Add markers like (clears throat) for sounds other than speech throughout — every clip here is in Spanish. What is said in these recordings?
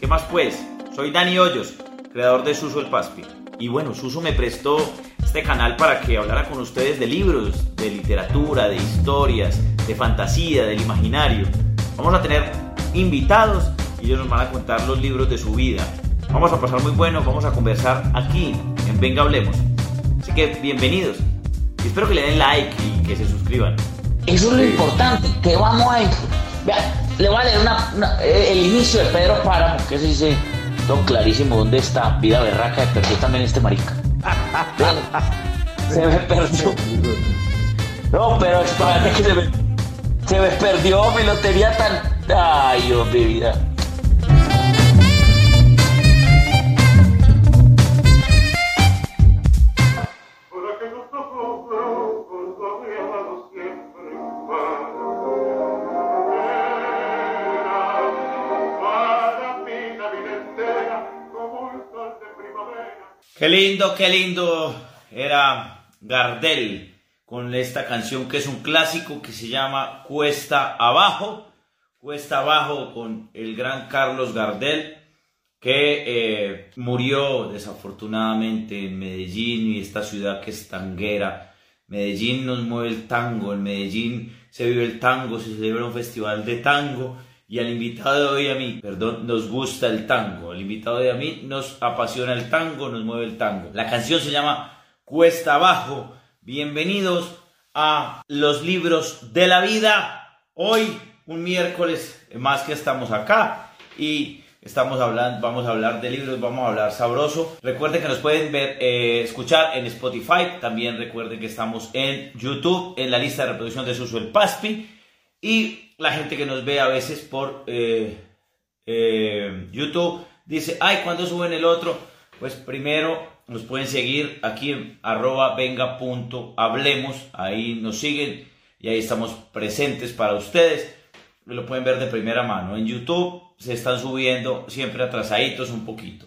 ¿Qué más pues? Soy Dani Hoyos, creador de Suso el Paspi. Y bueno, Suso me prestó este canal para que hablara con ustedes de libros, de literatura, de historias, de fantasía, del imaginario. Vamos a tener invitados y ellos nos van a contar los libros de su vida. Vamos a pasar muy bueno, vamos a conversar aquí en Venga Hablemos. Así que bienvenidos. Y espero que le den like y que se suscriban. Eso es lo importante, que vamos a... Vea, le voy a leer una, eh, el inicio de Pedro Páramo, que se dice todo clarísimo dónde está vida berraca de perdió también este marica. se me perdió. No, pero espérate que se me, se me perdió mi lotería tan... Ay, Dios mi vida. Qué lindo, qué lindo era Gardel con esta canción que es un clásico que se llama Cuesta Abajo. Cuesta Abajo con el gran Carlos Gardel que eh, murió desafortunadamente en Medellín y esta ciudad que es tanguera. Medellín nos mueve el tango, en Medellín se vive el tango, se celebra un festival de tango y al invitado de hoy a mí, perdón, nos gusta el tango. Al invitado de a mí nos apasiona el tango, nos mueve el tango. La canción se llama Cuesta Abajo. Bienvenidos a los libros de la vida. Hoy, un miércoles más que estamos acá y estamos hablando, vamos a hablar de libros, vamos a hablar sabroso. Recuerden que nos pueden ver, eh, escuchar en Spotify. También recuerden que estamos en YouTube, en la lista de reproducción de Suso el Paspi. Y la gente que nos ve a veces por eh, eh, YouTube dice, ay, ¿cuándo suben el otro? Pues primero nos pueden seguir aquí en arroba venga punto hablemos, ahí nos siguen y ahí estamos presentes para ustedes. Lo pueden ver de primera mano. En YouTube se están subiendo siempre atrasaditos un poquito.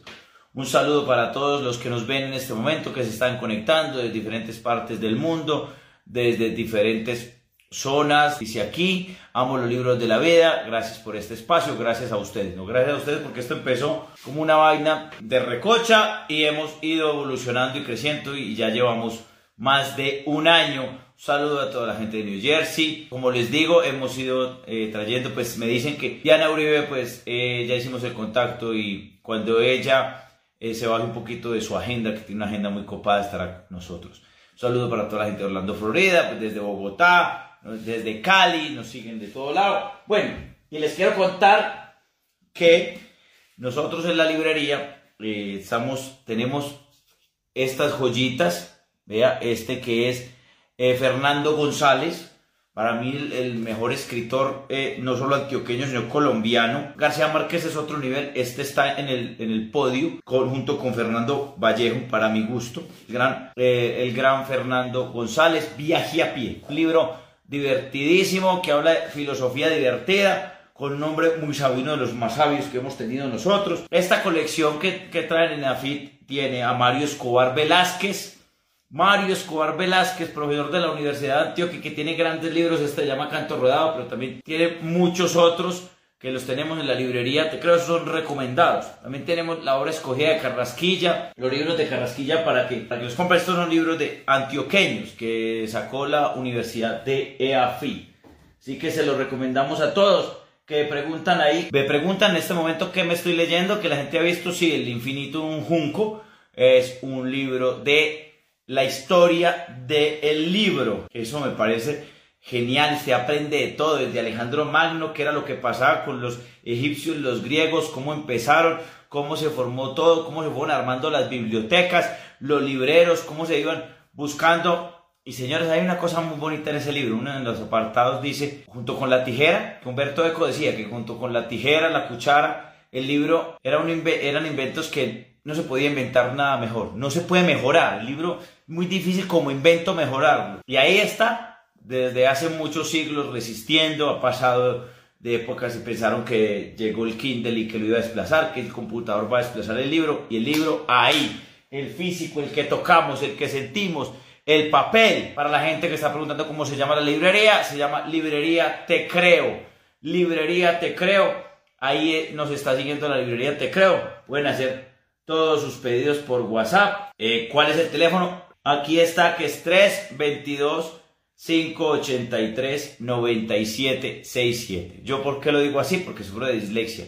Un saludo para todos los que nos ven en este momento, que se están conectando de diferentes partes del mundo, desde diferentes zonas. Dice aquí, amo los libros de la vida, gracias por este espacio, gracias a ustedes, no gracias a ustedes porque esto empezó como una vaina de recocha y hemos ido evolucionando y creciendo y ya llevamos más de un año. saludo a toda la gente de New Jersey. Como les digo, hemos ido eh, trayendo, pues me dicen que Diana Uribe, pues eh, ya hicimos el contacto y cuando ella eh, se baje un poquito de su agenda, que tiene una agenda muy copada, estará con nosotros. saludo para toda la gente de Orlando, Florida, pues desde Bogotá, desde Cali, nos siguen de todo lado. Bueno, y les quiero contar que nosotros en la librería eh, estamos, tenemos estas joyitas, vea, este que es eh, Fernando González, para mí el, mejor escritor, eh, no solo antioqueño, sino colombiano. García Márquez es otro nivel, este está en el, en el podio, junto con Fernando Vallejo, para mi gusto. El gran, el gran Fernando González, Viaje a pie, libro divertidísimo, que habla de filosofía divertida, con un nombre muy sabio, uno de los más sabios que hemos tenido nosotros. Esta colección que, que traen en AFIT tiene a Mario Escobar Velázquez, Mario Escobar Velázquez, profesor de la Universidad de Antioquia, que tiene grandes libros, este llama Canto Rodado, pero también tiene muchos otros que los tenemos en la librería, te creo que son recomendados. También tenemos la obra escogida de Carrasquilla, los libros de Carrasquilla para que, para que los compren. Estos son libros de antioqueños que sacó la Universidad de EAFI. Así que se los recomendamos a todos que preguntan ahí. Me preguntan en este momento qué me estoy leyendo, que la gente ha visto, sí, El infinito un junco es un libro de la historia del libro. Eso me parece genial, se aprende de todo, desde Alejandro Magno, que era lo que pasaba con los egipcios, los griegos, cómo empezaron, cómo se formó todo, cómo se fueron armando las bibliotecas, los libreros, cómo se iban buscando. Y señores, hay una cosa muy bonita en ese libro, uno de los apartados dice, junto con la tijera, que Humberto Eco decía que junto con la tijera, la cuchara, el libro era un eran inventos que no se podía inventar nada mejor, no se puede mejorar, el libro muy difícil como invento mejorarlo. Y ahí está desde hace muchos siglos resistiendo, ha pasado de épocas y pensaron que llegó el Kindle y que lo iba a desplazar, que el computador va a desplazar el libro y el libro ahí, el físico, el que tocamos, el que sentimos, el papel. Para la gente que está preguntando cómo se llama la librería, se llama Librería Te Creo. Librería Te Creo. ahí eh, nos está siguiendo la librería Te Creo. Pueden hacer todos sus pedidos por WhatsApp. Eh, ¿Cuál es el teléfono? Aquí está que es 322 583 9767. ¿Yo por qué lo digo así? Porque sufro de dislexia.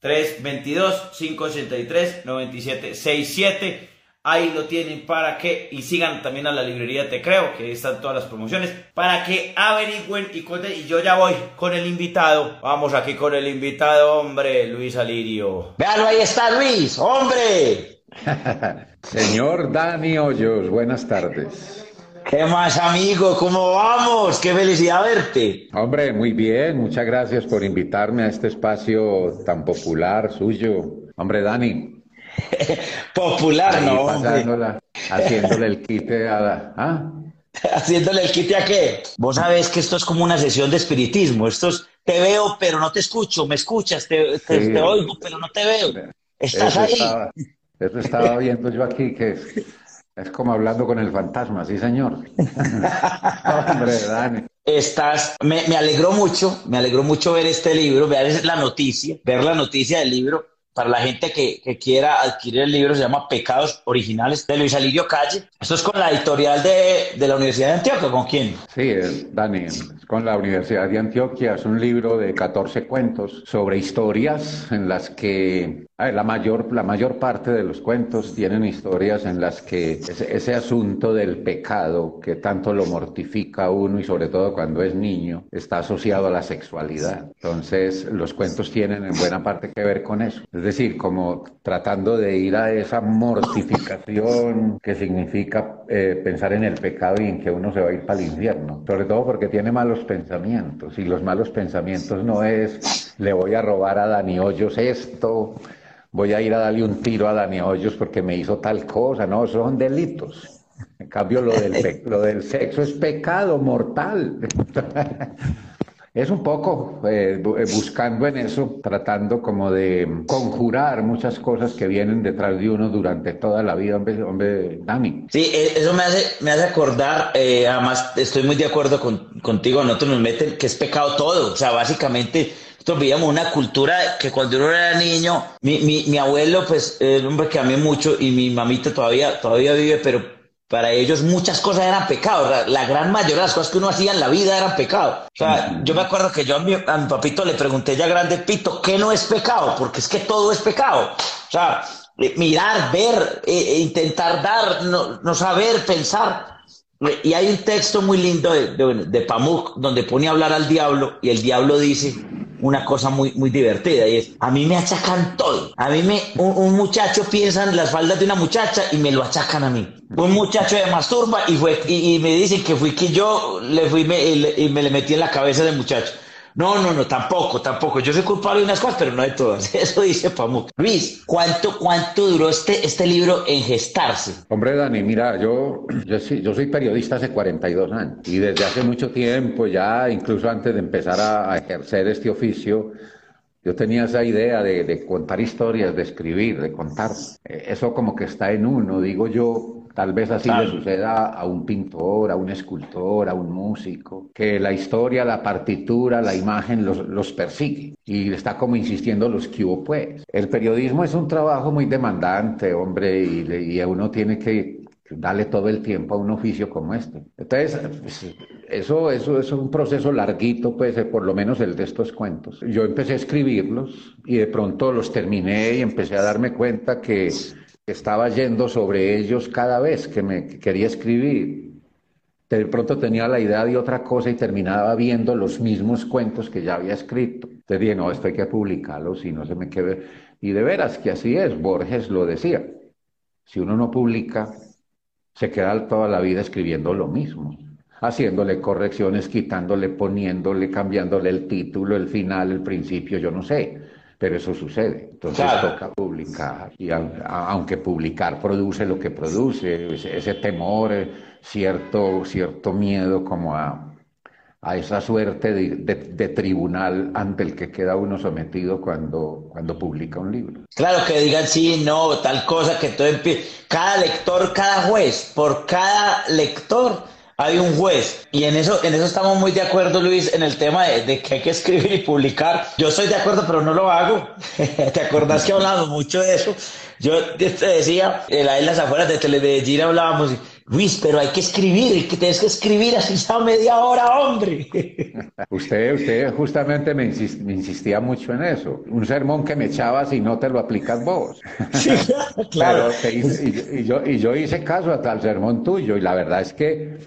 322 583 9767 Ahí lo tienen para que, y sigan también a la librería Te Creo, que están todas las promociones, para que averigüen y cuenten. Y yo ya voy con el invitado. Vamos aquí con el invitado, hombre, Luis Alirio. Véalo, ahí está Luis, hombre. (laughs) Señor Dani Hoyos, buenas tardes. ¿Qué más, amigo? ¿Cómo vamos? Qué felicidad verte. Hombre, muy bien. Muchas gracias por invitarme a este espacio tan popular suyo. Hombre, Dani, (laughs) Popular, no. haciéndole el quite a la. ¿ah? (laughs) Haciéndole el quite a qué. Vos sabés que esto es como una sesión de espiritismo. Esto es te veo, pero no te escucho, me escuchas, te, te, oigo, pero no te veo. Estás ahí. eso estaba viendo yo aquí, que es, como hablando con el fantasma, sí, señor. (laughs) Hombre, Dani estás, me, me, alegró mucho, me alegró mucho ver este libro, ver la noticia, ver la noticia del libro para la gente que, quiera adquirir el libro, se llama Pecados Originales de Luis Alirio Calle. Esto es con la editorial de, de la Universidad de Antioquia, ¿con quién? Sí, Dani, con la Universidad de Antioquia. Es un libro de 14 cuentos sobre historias en las que la, mayor, la mayor parte de los cuentos tienen historias en las que ese, ese, asunto del pecado que tanto lo mortifica a uno y sobre todo cuando es niño está asociado a la sexualidad. Entonces los cuentos tienen en buena parte que ver con eso. Es decir, como tratando de ir a esa mortificación que significa eh, pensar en el pecado y en que uno se va a ir para el infierno. Sobre todo porque tiene malos pensamientos y los malos pensamientos no es le voy a robar a Dani Hoyos esto voy a ir a darle un tiro a Dani Hoyos porque me hizo tal cosa. No, son delitos. En cambio, lo del, lo del sexo es pecado mortal. (laughs) es un poco eh, eh, buscando en eso, tratando como de conjurar muchas cosas que vienen detrás de uno durante toda la vida, hombre, hombre Dani. Sí, eh, eso me hace, me hace acordar, además estoy muy de acuerdo con, contigo, nosotros nos meten que es pecado todo, o sea, básicamente nosotros vivíamos una cultura que cuando uno era niño, mi, mi, mi abuelo, pues, era un hombre que amé mucho y mi mamita todavía, todavía vive, pero para ellos muchas cosas eran pecados. La, gran mayoría de las cosas que uno hacía en la vida eran pecados. O sea, yo me acuerdo que yo a mi, a mi papito le pregunté ya grande, Pito, ¿qué no es pecado? Porque es que todo es pecado. O sea, eh, mirar, ver, eh, eh, intentar dar, no, no saber, pensar. Y hay un texto muy lindo de, de, Pamuk donde pone a hablar al diablo y el diablo dice una cosa muy, muy divertida y es, a mí me achacan todo. A mí me, un, muchacho piensa en las faldas de una muchacha y me lo achacan a mí. Un muchacho de masturba y, fue, y, me dicen que fui que yo le fui y me le metí en la cabeza del muchacho. No, no, no, tampoco, tampoco. Yo soy culpable de unas cosas, pero no de todas. (laughs) Eso dice Pamuk. Luis, ¿cuánto, cuánto duró este, este libro en gestarse? Hombre, Dani, mira, yo, yo, yo soy periodista hace 42 años y desde hace mucho tiempo, ya incluso antes de empezar a, ejercer este oficio, yo tenía esa idea de, de, contar historias, de escribir, de contar. Eh, eso como que está en uno, digo yo, Tal vez así le suceda a un pintor, a un escultor, a un músico, que la historia, la partitura, la imagen los, los persigue y está como insistiendo los que hubo pues. El periodismo es un trabajo muy demandante, hombre, y, y uno tiene que darle todo el tiempo a un oficio como este. Entonces, pues, eso, es un proceso larguito, pues, por lo menos el de estos cuentos. Yo empecé a escribirlos y de pronto los terminé y empecé a darme cuenta que estaba yendo sobre ellos cada vez que me quería escribir. De pronto tenía la idea de otra cosa y terminaba viendo los mismos cuentos que ya había escrito. Te dije, no, esto hay que publicarlo, si no se me quede. Y de veras que así es, Borges lo decía. Si uno no publica, se queda toda la vida escribiendo lo mismo, haciéndole correcciones, quitándole, poniéndole, cambiándole el título, el final, el principio, yo no sé pero eso sucede. Entonces toca publicar. Y aunque publicar produce lo que produce, ese, temor, eh, cierto, cierto miedo como a, a esa suerte de, tribunal ante el que queda uno sometido cuando, cuando publica un libro. Claro, que digan sí, no, tal cosa, que todo empieza. Cada lector, cada juez, por cada lector hay un juez. Y en eso, en eso estamos muy de acuerdo, Luis, en el tema de, que hay que escribir y publicar. Yo estoy de acuerdo, pero no lo hago. (laughs) ¿Te acordás que hablamos mucho de eso? Yo te decía, en las afueras de Telemedellín hablábamos, Luis, pero hay que escribir, que tienes que escribir así ya media hora, hombre. (laughs) Usted, usted justamente me, insistía mucho en eso. Un sermón que me echabas y no te lo aplicas vos. (laughs) Sí, claro. y, yo, y yo hice caso a tal sermón tuyo y la verdad es que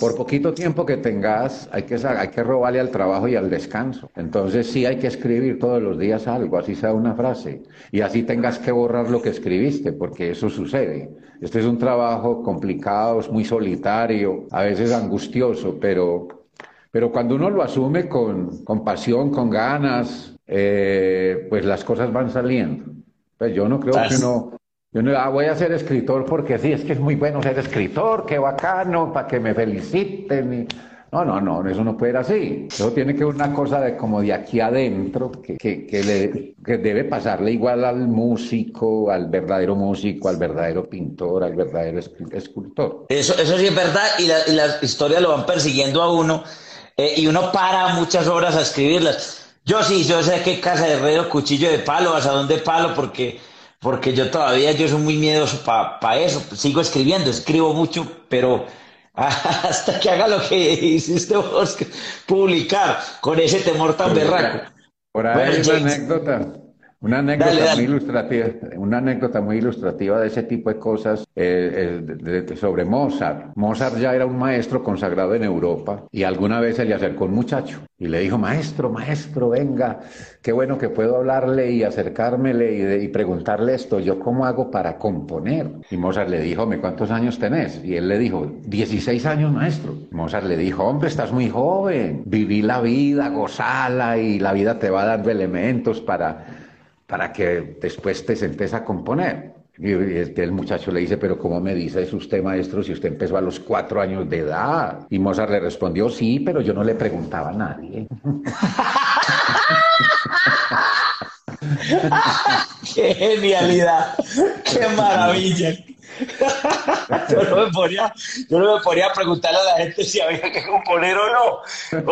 por poquito tiempo que tengas, hay que, hay que robarle al trabajo y al descanso. Entonces sí hay que escribir todos los días algo, así sea una frase, y así tengas que borrar lo que escribiste, porque eso sucede. Este es un trabajo complicado, es muy solitario, a veces angustioso, pero, pero cuando uno lo asume con, con pasión, con ganas, eh, pues las cosas van saliendo. Pues yo no creo que uno yo no ah, voy a ser escritor porque sí, es que es muy bueno ser escritor, qué bacano, para que me feliciten. No, no, no, eso no puede ser así. Eso tiene que una cosa de como de aquí adentro, que, que, le, que debe pasarle igual al músico, al verdadero músico, al verdadero pintor, al verdadero escultor. Eso, eso sí es verdad y, la, y las historias lo van persiguiendo a uno eh, y uno para muchas horas a escribirlas. Yo sí, yo sé qué casa de herrero, cuchillo de palo, hasta dónde palo, porque porque yo todavía yo soy muy miedoso para eso, sigo escribiendo, escribo mucho, pero (laughs) hasta que haga lo que hiciste vos, publicar con ese temor tan berraco. Por ahí hay una anécdota una anécdota muy ilustrativa, una anécdota muy ilustrativa de ese tipo de cosas eh, eh, sobre Mozart. Mozart ya era un maestro consagrado en Europa y alguna vez se le acercó un muchacho y le dijo, maestro, maestro, venga, qué bueno que puedo hablarle y acercármele y, preguntarle esto, ¿yo cómo hago para componer? Y Mozart le dijo, ¿me cuántos años tenés? Y él le dijo, 16 años, maestro. Mozart le dijo, hombre, estás muy joven, viví la vida, gozala y la vida te va dando elementos para para que después te sentes a componer. Y el muchacho le dice, pero ¿cómo me dice usted, maestro, si usted empezó a los cuatro años de edad? Y Mozart le respondió, sí, pero yo no le preguntaba a nadie. (laughs) ¡Qué genialidad! ¡Qué maravilla! (laughs) yo, no me ponía, yo no me ponía a preguntarle a la gente si había que componer o no.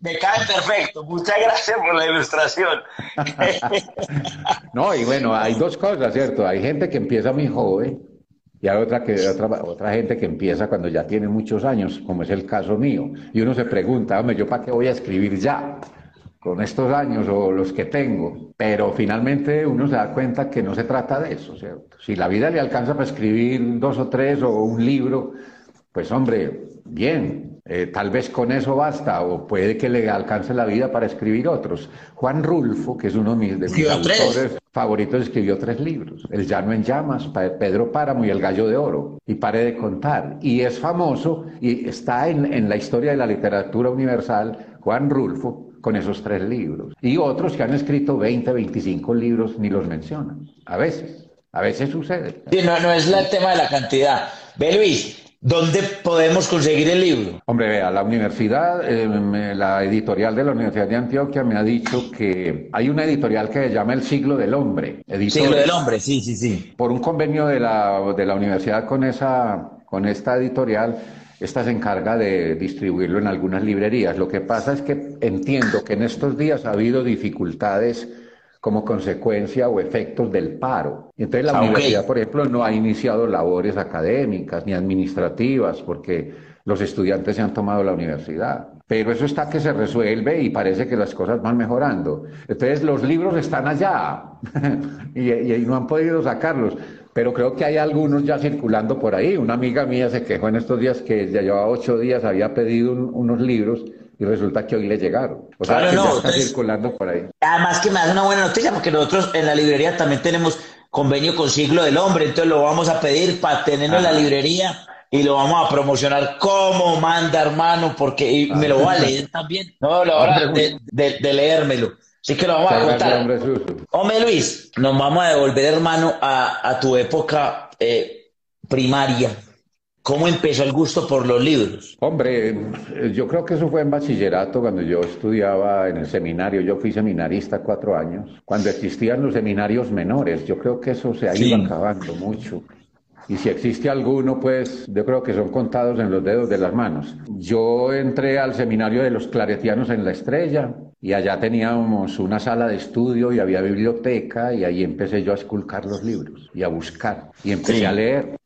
me, cae perfecto. Muchas gracias por la ilustración. (laughs) no, y bueno, hay dos cosas, ¿cierto? Hay gente que empieza muy joven y hay otra, que, otra, otra gente que empieza cuando ya tiene muchos años, como es el caso mío. Y uno se pregunta, hombre, ¿yo para qué voy a escribir ya? Con estos años o los que tengo, pero finalmente uno se da cuenta que no se trata de eso, ¿cierto? Si la vida le alcanza para escribir dos o tres o un libro, pues hombre, bien, eh, tal vez con eso basta, o puede que le alcance la vida para escribir otros. Juan Rulfo, que es uno de mis, de mis autores favoritos, escribió tres libros: El Llano en Llamas, Pedro Páramo y El Gallo de Oro. Y pare de contar. Y es famoso y está en, en la historia de la literatura universal, Juan Rulfo, con esos tres libros. Y otros que han escrito 20, 25 libros ni los mencionan. A veces, a veces sucede. Sí, no, no es el tema de la cantidad. Ve Luis, ¿Dónde podemos conseguir el libro? Hombre, vea, la universidad, eh, la editorial de la Universidad de Antioquia me ha dicho que hay una editorial que se llama El Siglo del Hombre. Siglo del Hombre, sí, sí, sí. Por un convenio de la, de la universidad con, esa, con esta editorial, esta se encarga de distribuirlo en algunas librerías. Lo que pasa es que entiendo que en estos días ha habido dificultades como consecuencia o efectos del paro. Entonces la ah, universidad, por ejemplo, no ha iniciado labores académicas ni administrativas porque los estudiantes se han tomado la universidad. Pero eso está que se resuelve y parece que las cosas van mejorando. Entonces los libros están allá (laughs) y, y no han podido sacarlos pero creo que hay algunos ya circulando por ahí. Una amiga mía se quejó en estos días que ya llevaba ocho días, había pedido unos libros y resulta que hoy le llegaron. O sea, que ya está circulando por ahí. Además que me da una buena noticia porque nosotros en la librería también tenemos convenio con Siglo del Hombre, entonces lo vamos a pedir para tenerlo en la librería y lo vamos a promocionar como manda hermano, porque me lo voy a leer también. No, la hora de, de leérmelo. Así que lo vamos a contar. Hombre, Luis, nos vamos a devolver, hermano, a, tu época eh, primaria. ¿Cómo empezó el gusto por los libros? Hombre, yo creo que eso fue en bachillerato, cuando yo estudiaba en el seminario. Yo fui seminarista cuatro años, cuando existían los seminarios menores. Yo creo que eso se ha ido acabando mucho. y si existe alguno, pues yo creo que son contados en los dedos de las manos. Yo entré al seminario de los claretianos en La Estrella y allá teníamos una sala de estudio y había biblioteca y ahí empecé yo a esculcar los libros y a buscar y empecé a leer.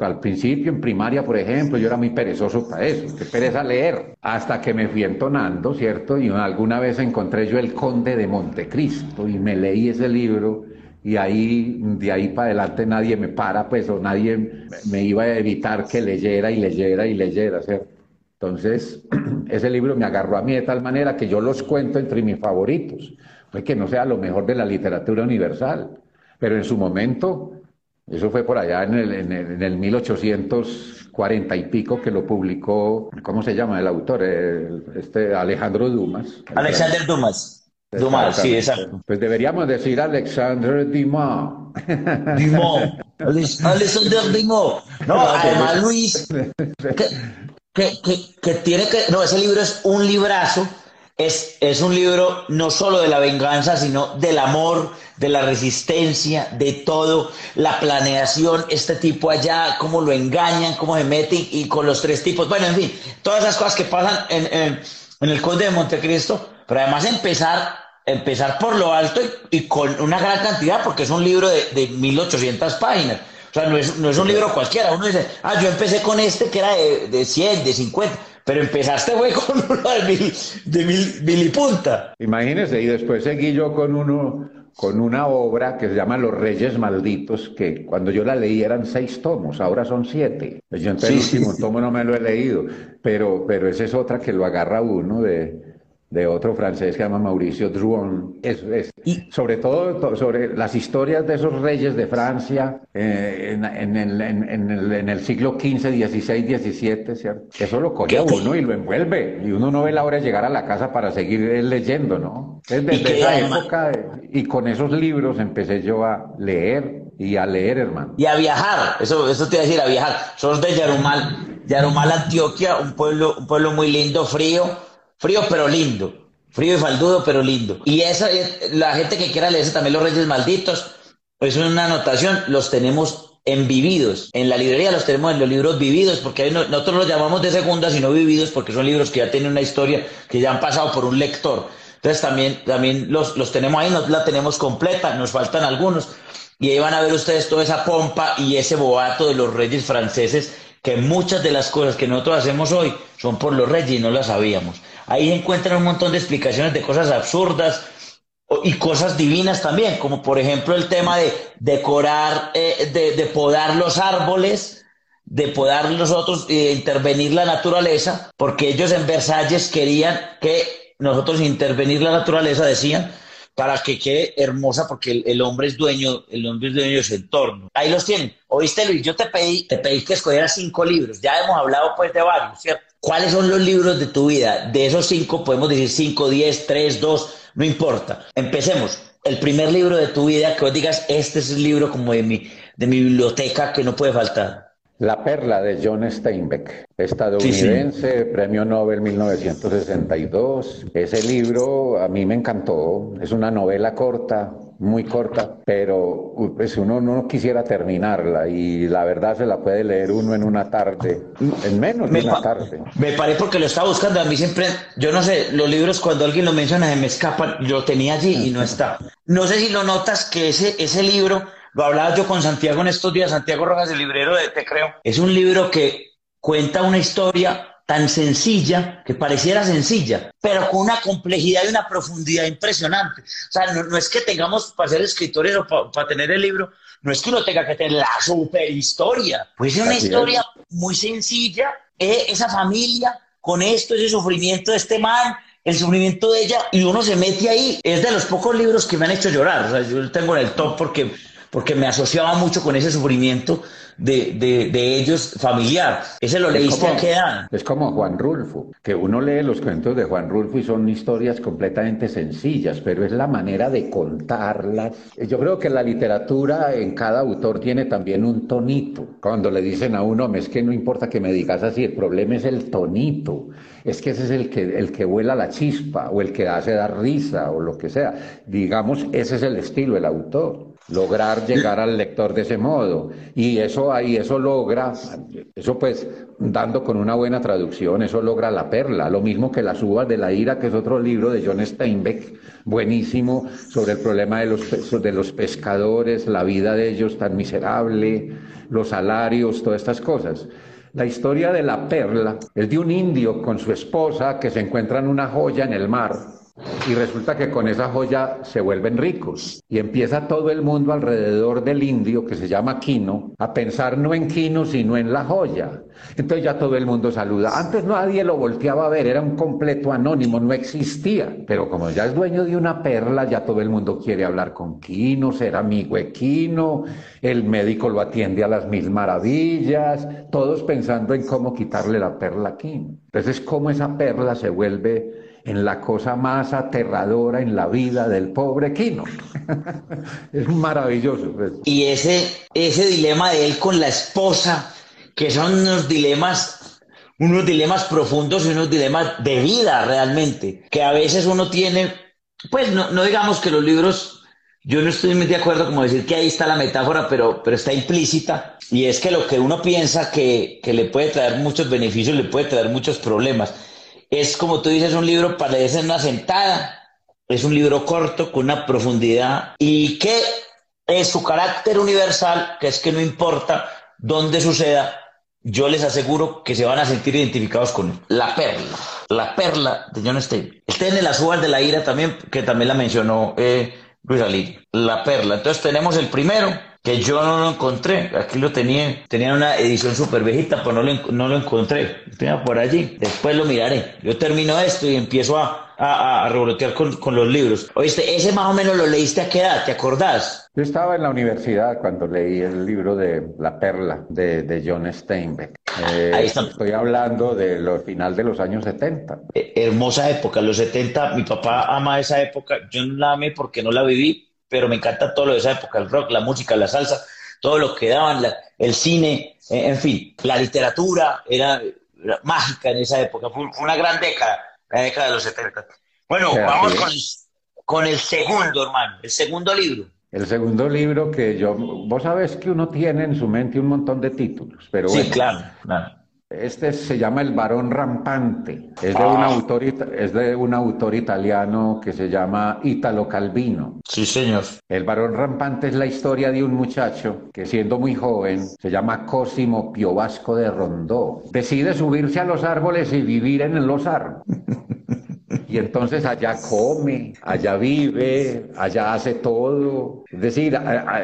Al principio, en primaria, por ejemplo, yo era muy perezoso para eso, que pereza leer, hasta que me fui entonando, ¿cierto? Y alguna vez encontré yo El Conde de Montecristo y me leí ese libro y ahí, de ahí para adelante nadie me para, pues, o nadie me iba a evitar que leyera y leyera y leyera, ¿cierto? Entonces, (clears throat) ese libro me agarró a mí de tal manera que yo los cuento entre mis favoritos, pues que no sea lo mejor de la literatura universal, pero en su momento eso fue por allá en el, en el, 1840 y pico que lo publicó, ¿cómo se llama el autor? este Alejandro Dumas. Alexander Dumas. Dumas, sí, exacto. Pues deberíamos decir Alexander Dumas. (laughs) Dumas. Alexander Dumas. No, además Luis, (laughs) que, que, tiene que... No, ese libro es un librazo es, es un libro no solo de la venganza, sino del amor, de la resistencia, de todo, la planeación, este tipo allá, cómo lo engañan, cómo se mete y, con los tres tipos, bueno, en fin, todas esas cosas que pasan en, en, el Conde de Montecristo, pero además empezar, empezar por lo alto y, con una gran cantidad, porque es un libro de, de 1800 páginas. O sea, no es, no es un libro cualquiera. Uno dice, ah, yo empecé con este que era de, de 100, de 50 pero empezaste, fue (laughs) con uno de mil, de mil, y punta. Imagínese, y después seguí yo con uno, con una obra que se llama Los Reyes Malditos, que cuando yo la leí eran seis tomos, ahora son siete. Yo entonces el último tomo no me lo he leído, pero, pero esa es otra que lo agarra uno de, de otro francés que se llama Mauricio Drouin. Es, es, sobre todo sobre las historias de esos reyes de Francia eh, en, en, el, en, el, en, el, siglo XV, XVI, XVII, ¿cierto? Eso lo coge a uno y lo envuelve. Y uno no ve la hora de llegar a la casa para seguir leyendo, ¿no? Desde esa época, y con esos libros empecé yo a leer y a leer, hermano. Y a viajar, eso, eso te iba a decir, a viajar. Sos de Yarumal, Yarumal, Antioquia, un pueblo, un pueblo muy lindo, frío Frío pero lindo. Frío y faldudo pero lindo. Y esa, la gente que quiera leerse también Los Reyes Malditos, es una anotación, los tenemos en vividos. En la librería los tenemos en los libros vividos, porque nosotros los llamamos de segunda, sino vividos, porque son libros que ya tienen una historia, que ya han pasado por un lector. Entonces también, también los, los tenemos ahí, no la tenemos completa, nos faltan algunos. Y ahí van a ver ustedes toda esa pompa y ese boato de los reyes franceses, que muchas de las cosas que nosotros hacemos hoy son por los reyes y no las sabíamos. Ahí encuentran un montón de explicaciones de cosas absurdas y cosas divinas también, como por ejemplo el tema de decorar, eh, de, podar los árboles, de podar los otros, intervenir la naturaleza, porque ellos en Versalles querían que nosotros intervenir la naturaleza, decían, para que quede hermosa, porque el, hombre es dueño, el hombre es dueño de su entorno. Ahí los tienen. Oíste, Luis, yo te pedí, te pedí que escogieras cinco libros. Ya hemos hablado pues de varios, ¿cierto? ¿Cuáles son los libros de tu vida? De esos cinco, podemos decir cinco, diez, tres, dos, no importa. Empecemos. El primer libro de tu vida que vos digas, este es el libro como de mi, de mi biblioteca que no puede faltar. La perla de John Steinbeck, estadounidense, premio Nobel 1962. Ese libro a mí me encantó. Es una novela corta, muy corta, pero pues uno no quisiera terminarla y la verdad se la puede leer uno en una tarde, en menos de una tarde. Me paré porque lo estaba buscando. A mí siempre, yo no sé, los libros cuando alguien lo menciona se me escapan. Yo lo tenía allí y no está. No sé si lo notas que ese, ese libro lo hablaba yo con Santiago en estos días, Santiago Rojas, el librero de Te Creo. Es un libro que cuenta una historia tan sencilla, que pareciera sencilla, pero con una complejidad y una profundidad impresionante. O sea, no, es que tengamos para ser escritores o para tener el libro, no es que uno tenga que tener la super historia, pues es una historia muy sencilla, eh, esa familia con esto, ese sufrimiento de este man, el sufrimiento de ella, y uno se mete ahí. Es de los pocos libros que me han hecho llorar. O sea, yo lo tengo en el top porque porque me asociaba mucho con ese sufrimiento de, de, ellos familiar. Ese lo leíste a qué edad. Es como Juan Rulfo, que uno lee los cuentos de Juan Rulfo y son historias completamente sencillas, pero es la manera de contarlas. Yo creo que la literatura en cada autor tiene también un tonito. Cuando le dicen a uno, es que no importa que me digas así, el problema es el tonito. Es que ese es el que, el que vuela la chispa o el que hace dar risa o lo que sea. Digamos, ese es el estilo del autor. Lograr llegar al lector de ese modo. Y eso ahí, eso logra, eso pues dando con una buena traducción, eso logra la perla, lo mismo que Las uvas de la ira, que es otro libro de John Steinbeck, buenísimo, sobre el problema de los, de los pescadores, la vida de ellos tan miserable, los salarios, todas estas cosas. La historia de la perla es de un indio con su esposa que se encuentran una joya en el mar y resulta que con esa joya se vuelven ricos. Y empieza todo el mundo alrededor del indio, que se llama Quino, a pensar no en Quino, sino en la joya. Entonces ya todo el mundo saluda. Antes nadie lo volteaba a ver, era un completo anónimo, no existía. Pero como ya es dueño de una perla, ya todo el mundo quiere hablar con Quino, ser amigo de Quino, el médico lo atiende a las mil maravillas, todos pensando en cómo quitarle la perla a Quino. Entonces, cómo esa perla se vuelve en la cosa más aterradora en la vida del pobre Kino. (laughs) es maravilloso. Pues. Y ese, ese dilema de él con la esposa, que son unos dilemas, unos dilemas profundos y unos dilemas de vida realmente, que a veces uno tiene, pues no, no digamos que los libros yo no estoy muy de acuerdo como decir que ahí está la metáfora, pero, pero está implícita. Y es que lo que uno piensa que, que le puede traer muchos beneficios, le puede traer muchos problemas. Es como tú dices, un libro para en una sentada. Es un libro corto con una profundidad y que es su carácter universal, que es que no importa dónde suceda, yo les aseguro que se van a sentir identificados con él. La perla, la perla de John Stein. En las uvas de la ira también, que también la mencionó eh, Luis. La perla. Entonces tenemos el primero, que yo no lo encontré. Aquí lo tenía, tenía una edición súper viejita, pero no lo, no lo encontré. Tenía por allí. Después lo miraré. Yo termino esto y empiezo a, a, a revolotear con, con, los libros. Oíste, ese más o menos lo leíste a qué edad, ¿te acordás? Yo estaba en la universidad cuando leí el libro de La Perla de, de John Steinbeck. Eh, Ahí está. Estoy hablando de los final de los años 70. Eh, hermosa época, los 70. Mi papá ama esa época. Yo no la amé porque no la viví, pero me encanta todo lo de esa época, el rock, la música, la salsa, todo lo que daban, la, el cine, eh, en fin, la literatura era, era, mágica en esa época, fue, una gran década, la década de los 70. Bueno, sí, vamos con con el segundo, hermano, el segundo libro. El segundo libro que yo, vos sabés que uno tiene en su mente un montón de títulos, pero sí, bueno, claro, claro. Este se llama El varón rampante. Es de, ah. un autor, es de un autor italiano que se llama Italo Calvino. Sí, señor. El varón rampante es la historia de un muchacho que siendo muy joven, se llama Cosimo Piovasco de Rondó, decide subirse a los árboles y vivir en los árboles. Y entonces allá come, allá vive, allá hace todo. Es decir,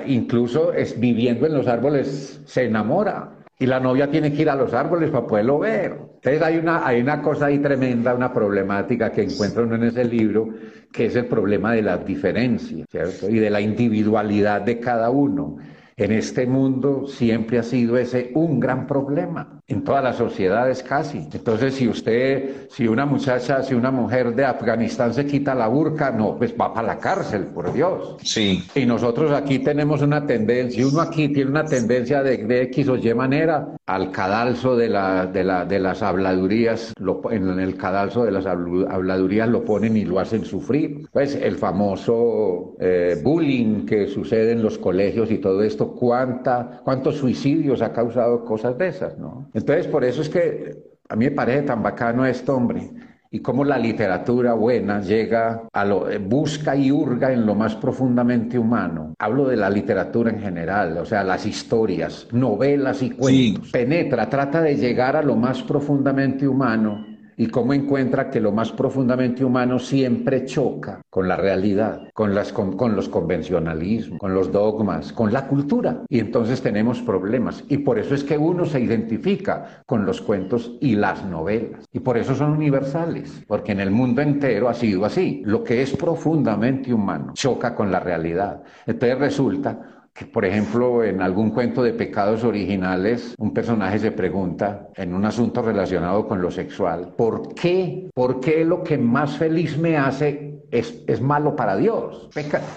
incluso es, viviendo en los árboles se enamora y la novia tiene que ir a los árboles para poderlo ver. Entonces hay una, hay una cosa ahí tremenda, una problemática que encuentra uno en ese libro, que es el problema de las diferencias, ¿cierto? Y de la individualidad de cada uno. En este mundo siempre ha sido ese un gran problema, en todas las sociedades casi. Entonces, si usted, si una muchacha, si una mujer de Afganistán se quita la burka, no, pues va para la cárcel, por Dios. Sí. Y nosotros aquí tenemos una tendencia, uno aquí tiene una tendencia de, de X o Y manera al cadalso de, la, de, la, de las habladurías, lo, en el cadalso de las habladurías lo ponen y lo hacen sufrir. Pues el famoso eh, bullying que sucede en los colegios y todo esto cuánta, cuántos suicidios ha causado cosas de esas, ¿no? Entonces, por eso es que a mí me parece tan bacano esto, hombre, y cómo la literatura buena llega a lo, busca y hurga en lo más profundamente humano. Hablo de la literatura en general, o sea, las historias, novelas y cuentos. Sí. Penetra, trata de llegar a lo más profundamente humano y cómo encuentra que lo más profundamente humano siempre choca con la realidad, con, los convencionalismos, con los dogmas, con la cultura. Y entonces tenemos problemas. Y por eso es que uno se identifica con los cuentos y las novelas. Y por eso son universales, porque en el mundo entero ha sido así. Lo que es profundamente humano choca con la realidad. Entonces resulta por ejemplo, en algún cuento de pecados originales, un personaje se pregunta, en un asunto relacionado con lo sexual, ¿por qué? ¿Por qué lo que más feliz me hace es, es malo para Dios?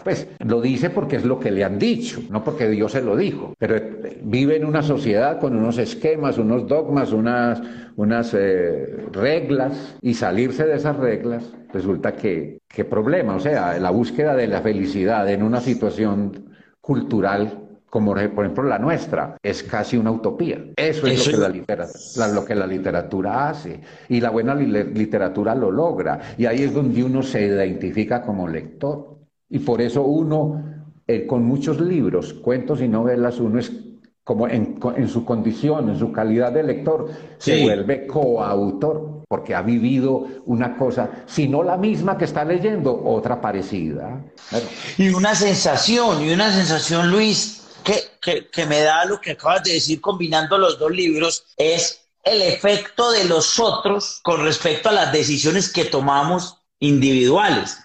Pues lo dice porque es lo que le han dicho, no porque Dios se lo dijo, pero vive en una sociedad con unos esquemas, unos dogmas, unas, unas eh, reglas, y salirse de esas reglas resulta que, qué problema, o sea, la búsqueda de la felicidad en una situación cultural como por ejemplo la nuestra, es casi una utopía. Eso es lo, que la literatura, lo que la literatura hace y la buena literatura lo logra. Y ahí es donde uno se identifica como lector. Y por eso uno, eh, con muchos libros, cuentos y novelas, uno es como en, su condición, en su calidad de lector, se vuelve coautor, porque ha vivido una cosa, si no la misma que está leyendo, otra parecida. Y una sensación, y una sensación, Luis, que, que, me da lo que acabas de decir combinando los dos libros es el efecto de los otros con respecto a las decisiones que tomamos individuales.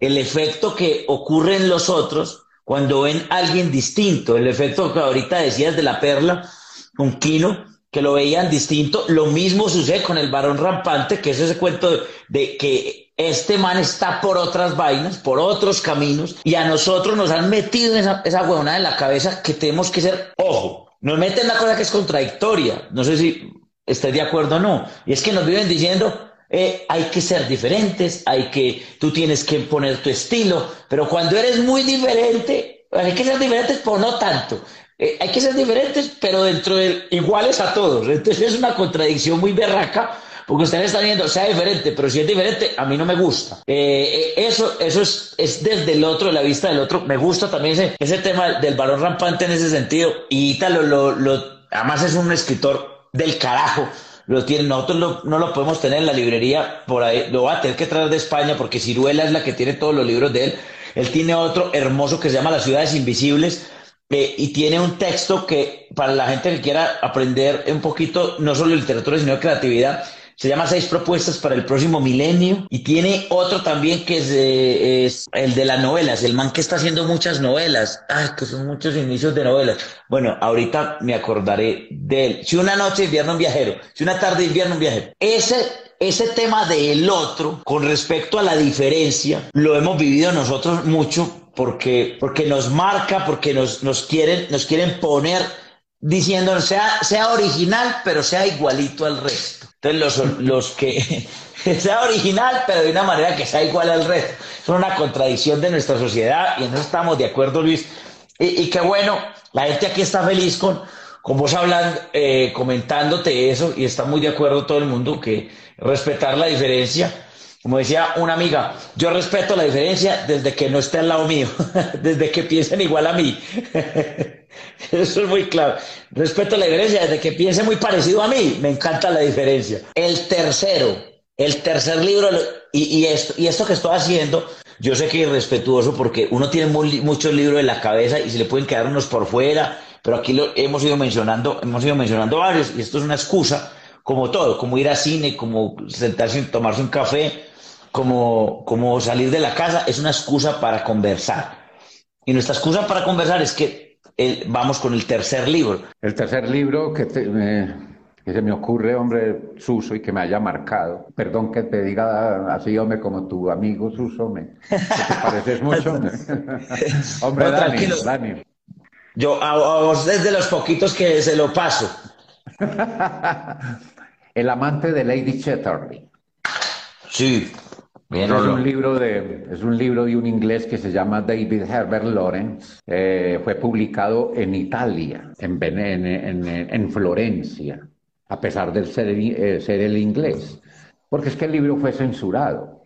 El efecto que ocurre en los otros cuando ven a alguien distinto. El efecto que ahorita decías de la perla con Kino, que lo veían distinto. Lo mismo sucede con el varón rampante, que es ese cuento de que este man está por otras vainas, por otros caminos, y a nosotros nos han metido esa, esa huevona en la cabeza que tenemos que ser, ojo, nos meten la cosa que es contradictoria, no sé si estés de acuerdo o no, y es que nos viven diciendo, eh, hay que ser diferentes, hay que, tú tienes que poner tu estilo, pero cuando eres muy diferente, hay que ser diferentes, pero no tanto. Eh, hay que ser diferentes, pero dentro de iguales a todos. Entonces es una contradicción muy berraca porque ustedes están viendo, sea diferente, pero si es diferente, a mí no me gusta. Eh, eh, eso eso es, es desde el otro, de la vista del otro. Me gusta también ese, ese tema del balón rampante en ese sentido. Y Ítalo, lo, lo, además es un escritor del carajo. Lo tiene, nosotros no lo podemos tener en la librería, por ahí, lo va a tener que traer de España porque Ciruela es la que tiene todos los libros de él. Él tiene otro hermoso que se llama Las ciudades invisibles, eh, y tiene un texto que para la gente que quiera aprender un poquito, no solo literatura, sino creatividad, se llama Seis propuestas para el próximo milenio y tiene otro también que es, el de las novelas, el man que está haciendo muchas novelas, ah, que son muchos inicios de novelas. Bueno, ahorita me acordaré de él. Si una noche invierno un viajero, si una tarde invierno un viajero. Ese ese tema del otro con respecto a la diferencia lo hemos vivido nosotros mucho porque, porque nos marca, porque nos, nos, quieren, nos quieren poner diciendo sea, sea original, pero sea igualito al resto. Entonces, los, los que (laughs) sea original, pero de una manera que sea igual al resto. Es una contradicción de nuestra sociedad y en eso estamos de acuerdo, Luis. Y, y qué bueno, la gente aquí está feliz con, con vos hablando, eh, comentándote eso y está muy de acuerdo todo el mundo que respetar la diferencia. Como decía una amiga, yo respeto la diferencia desde que no esté al lado mío, (laughs) desde que piensen igual a mí. (laughs) Eso es muy claro. Respeto la diferencia desde que piense muy parecido a mí. Me encanta la diferencia. El tercero, el tercer libro, y, esto, y esto que estoy haciendo, yo sé que es respetuoso porque uno tiene muchos libros en la cabeza y se le pueden quedar unos por fuera, pero aquí lo hemos ido mencionando, hemos ido mencionando varios, y esto es una excusa, como todo, como ir a cine, como sentarse y tomarse un café, como, como salir de la casa, es una excusa para conversar. Y nuestra excusa para conversar es que vamos con el tercer libro. El tercer libro que, que se me ocurre, hombre, Suso, y que me haya marcado. Perdón que te diga así, hombre, como tu amigo Suso, me, te pareces mucho. (laughs) hombre, Dani, Dani. Yo a, vos desde los poquitos que se lo paso. (laughs) el amante de Lady Chatterley. Sí es, un libro de, es un libro de un inglés que se llama David Herbert Lawrence. Eh, fue publicado en Italia, en, en, en, Florencia, a pesar de ser, eh, ser, el inglés. Porque es que el libro fue censurado.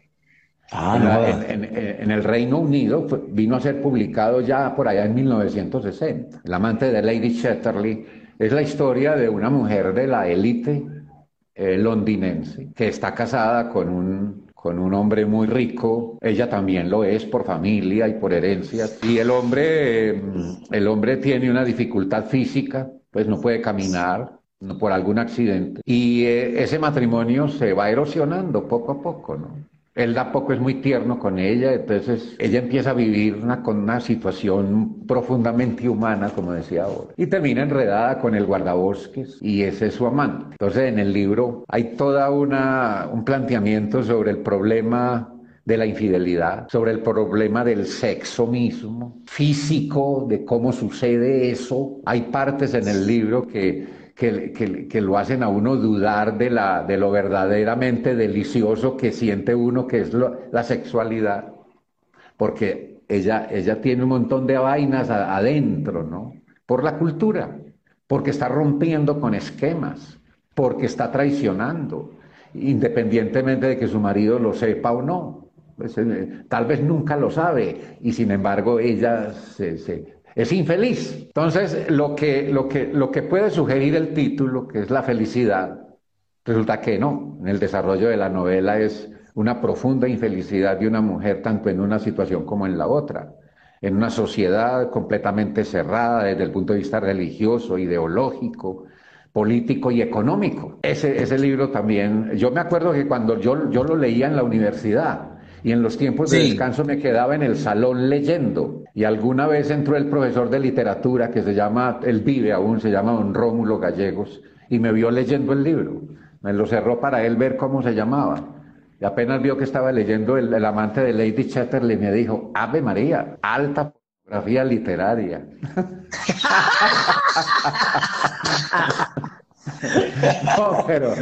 Ah, en, el Reino Unido vino a ser publicado ya por allá en 1960. El amante de Lady Chatterley es la historia de una mujer de la élite eh, londinense que está casada con un con un hombre muy rico, ella también lo es por familia y por herencia, y el hombre, mm, el hombre tiene una dificultad física, pues no puede caminar por algún accidente, y eh, ese matrimonio se va erosionando poco a poco, ¿no? Él da poco es muy tierno con ella, entonces ella empieza a vivir una, con una situación profundamente humana, como decía ahora, y termina enredada con el guardabosques y ese es su amante. Entonces en el libro hay toda una un planteamiento sobre el problema de la infidelidad, sobre el problema del sexo mismo, físico, de cómo sucede eso. Hay partes en el libro que que, lo hacen a uno dudar de, la, de lo verdaderamente delicioso que siente uno, que es la sexualidad, porque ella, ella tiene un montón de vainas adentro, ¿no? Por la cultura, porque está rompiendo con esquemas, porque está traicionando, independientemente de que su marido lo sepa o no. Pues, eh, tal vez nunca lo sabe. Y sin embargo ella es infeliz. Entonces, lo que, lo, que, lo que puede sugerir el título, que es la felicidad, resulta que no. En el desarrollo de la novela es una profunda infelicidad de una mujer tanto en una situación como en la otra, en una sociedad completamente cerrada desde el punto de vista religioso, ideológico, político y económico. Ese, ese libro también, yo me acuerdo que cuando yo, yo lo leía en la universidad, y en los tiempos de descanso me quedaba en el salón leyendo. Y alguna vez entró el profesor de literatura que se llama, él vive aún, se llama don Rómulo Gallegos, y me vio leyendo el libro. Me lo cerró para él ver cómo se llamaba. Y apenas vio que estaba leyendo el, amante de Lady Chatterley, me dijo, Ave María, alta pornografía literaria. (laughs) no, pero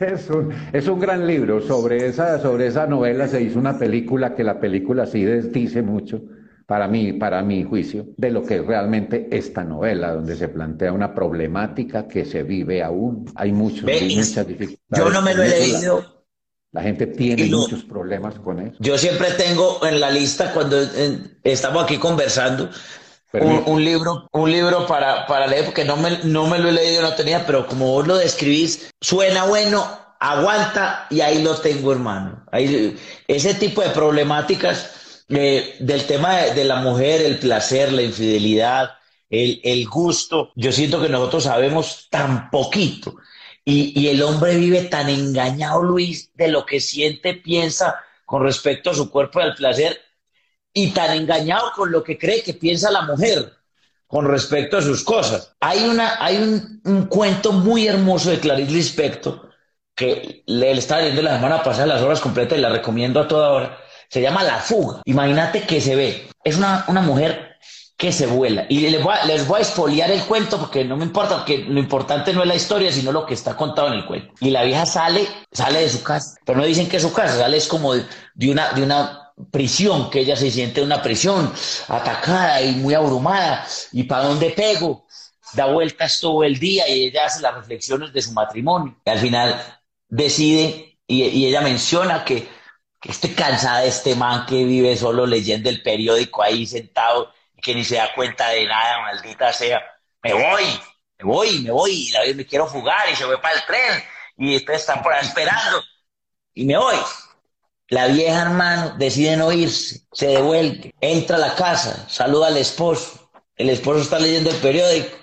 es un, es un gran libro. Sobre esa, sobre esa novela se hizo una película que la película sí dice mucho para mí, para mi juicio, de lo que es realmente esta novela, donde se plantea una problemática que se vive aún. Hay, muchos, muchas dificultades. Yo no me lo he leído, la gente tiene muchos problemas con eso. Yo siempre tengo en la lista cuando estamos aquí conversando un, libro, un libro para, para leer, porque no me, no me lo he leído, no tenía, pero como vos lo describís, suena bueno, aguanta y ahí lo tengo, hermano. Ahí, ese tipo de problemáticas eh, del tema de, de, la mujer, el placer, la infidelidad, el, el gusto, yo siento que nosotros sabemos tan poquito y, el hombre vive tan engañado, Luis, de lo que siente, piensa con respecto a su cuerpo y al placer, y tan engañado con lo que cree que piensa la mujer con respecto a sus cosas. Hay, una, hay un, cuento muy hermoso de Clarice Lispector que le, estaba leyendo la semana pasada las horas completas y la recomiendo a toda hora. Se llama La Fuga. Imagínate que se ve. Es una, una mujer que se vuela. Y les voy, a, les voy a expoliar el cuento porque no me importa, porque lo importante no es la historia, sino lo que está contado en el cuento. Y la vieja sale, sale de su casa, pero no dicen que es su casa, sale es como de, una, de una prisión, que ella se siente en una prisión, atacada y muy abrumada. ¿Y para dónde pego? Da vueltas todo el día y ella hace las reflexiones de su matrimonio. Y al final decide, y, y ella menciona que, que cansada de este man que vive solo leyendo el periódico ahí sentado que ni se da cuenta de nada, maldita sea. Me voy, me voy, me voy, y la vez me quiero fugar y se voy para el tren y después están por ahí esperando y me voy. La vieja hermano decide no irse, se devuelve, entra a la casa, saluda al esposo. El esposo está leyendo el periódico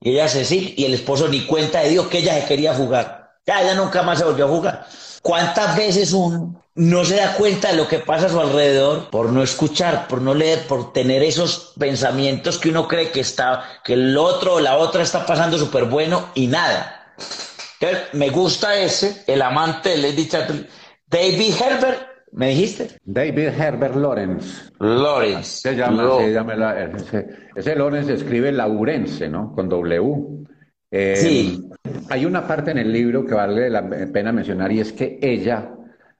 y ella se sigue y el esposo ni cuenta de Dios que ella se quería fugar. Ya, ella nunca más se volvió a jugar. ¿Cuántas veces uno no se da cuenta de lo que pasa a su alrededor por no escuchar, por no leer, por tener esos pensamientos que uno cree que está, que el otro o la otra está pasando súper bueno y nada? me gusta ese, el amante de Lady Chatterley. David Herbert, ¿me dijiste? David Herbert Lawrence. Lawrence. Se llama, se llama ese, ese, Lawrence escribe Laurense, ¿no? Con W. Eh, sí. Hay una parte en el libro que vale la pena mencionar y es que ella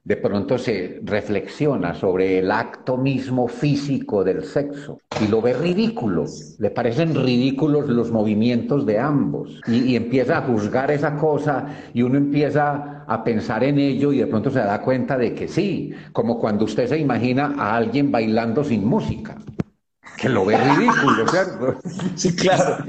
de pronto se reflexiona sobre el acto mismo físico del sexo y lo ve ridículo, le parecen ridículos los movimientos de ambos y, empieza a juzgar esa cosa y uno empieza a pensar en ello y de pronto se da cuenta de que sí, como cuando usted se imagina a alguien bailando sin música que lo ve ridículo, ¿cierto? (laughs) Sí, claro.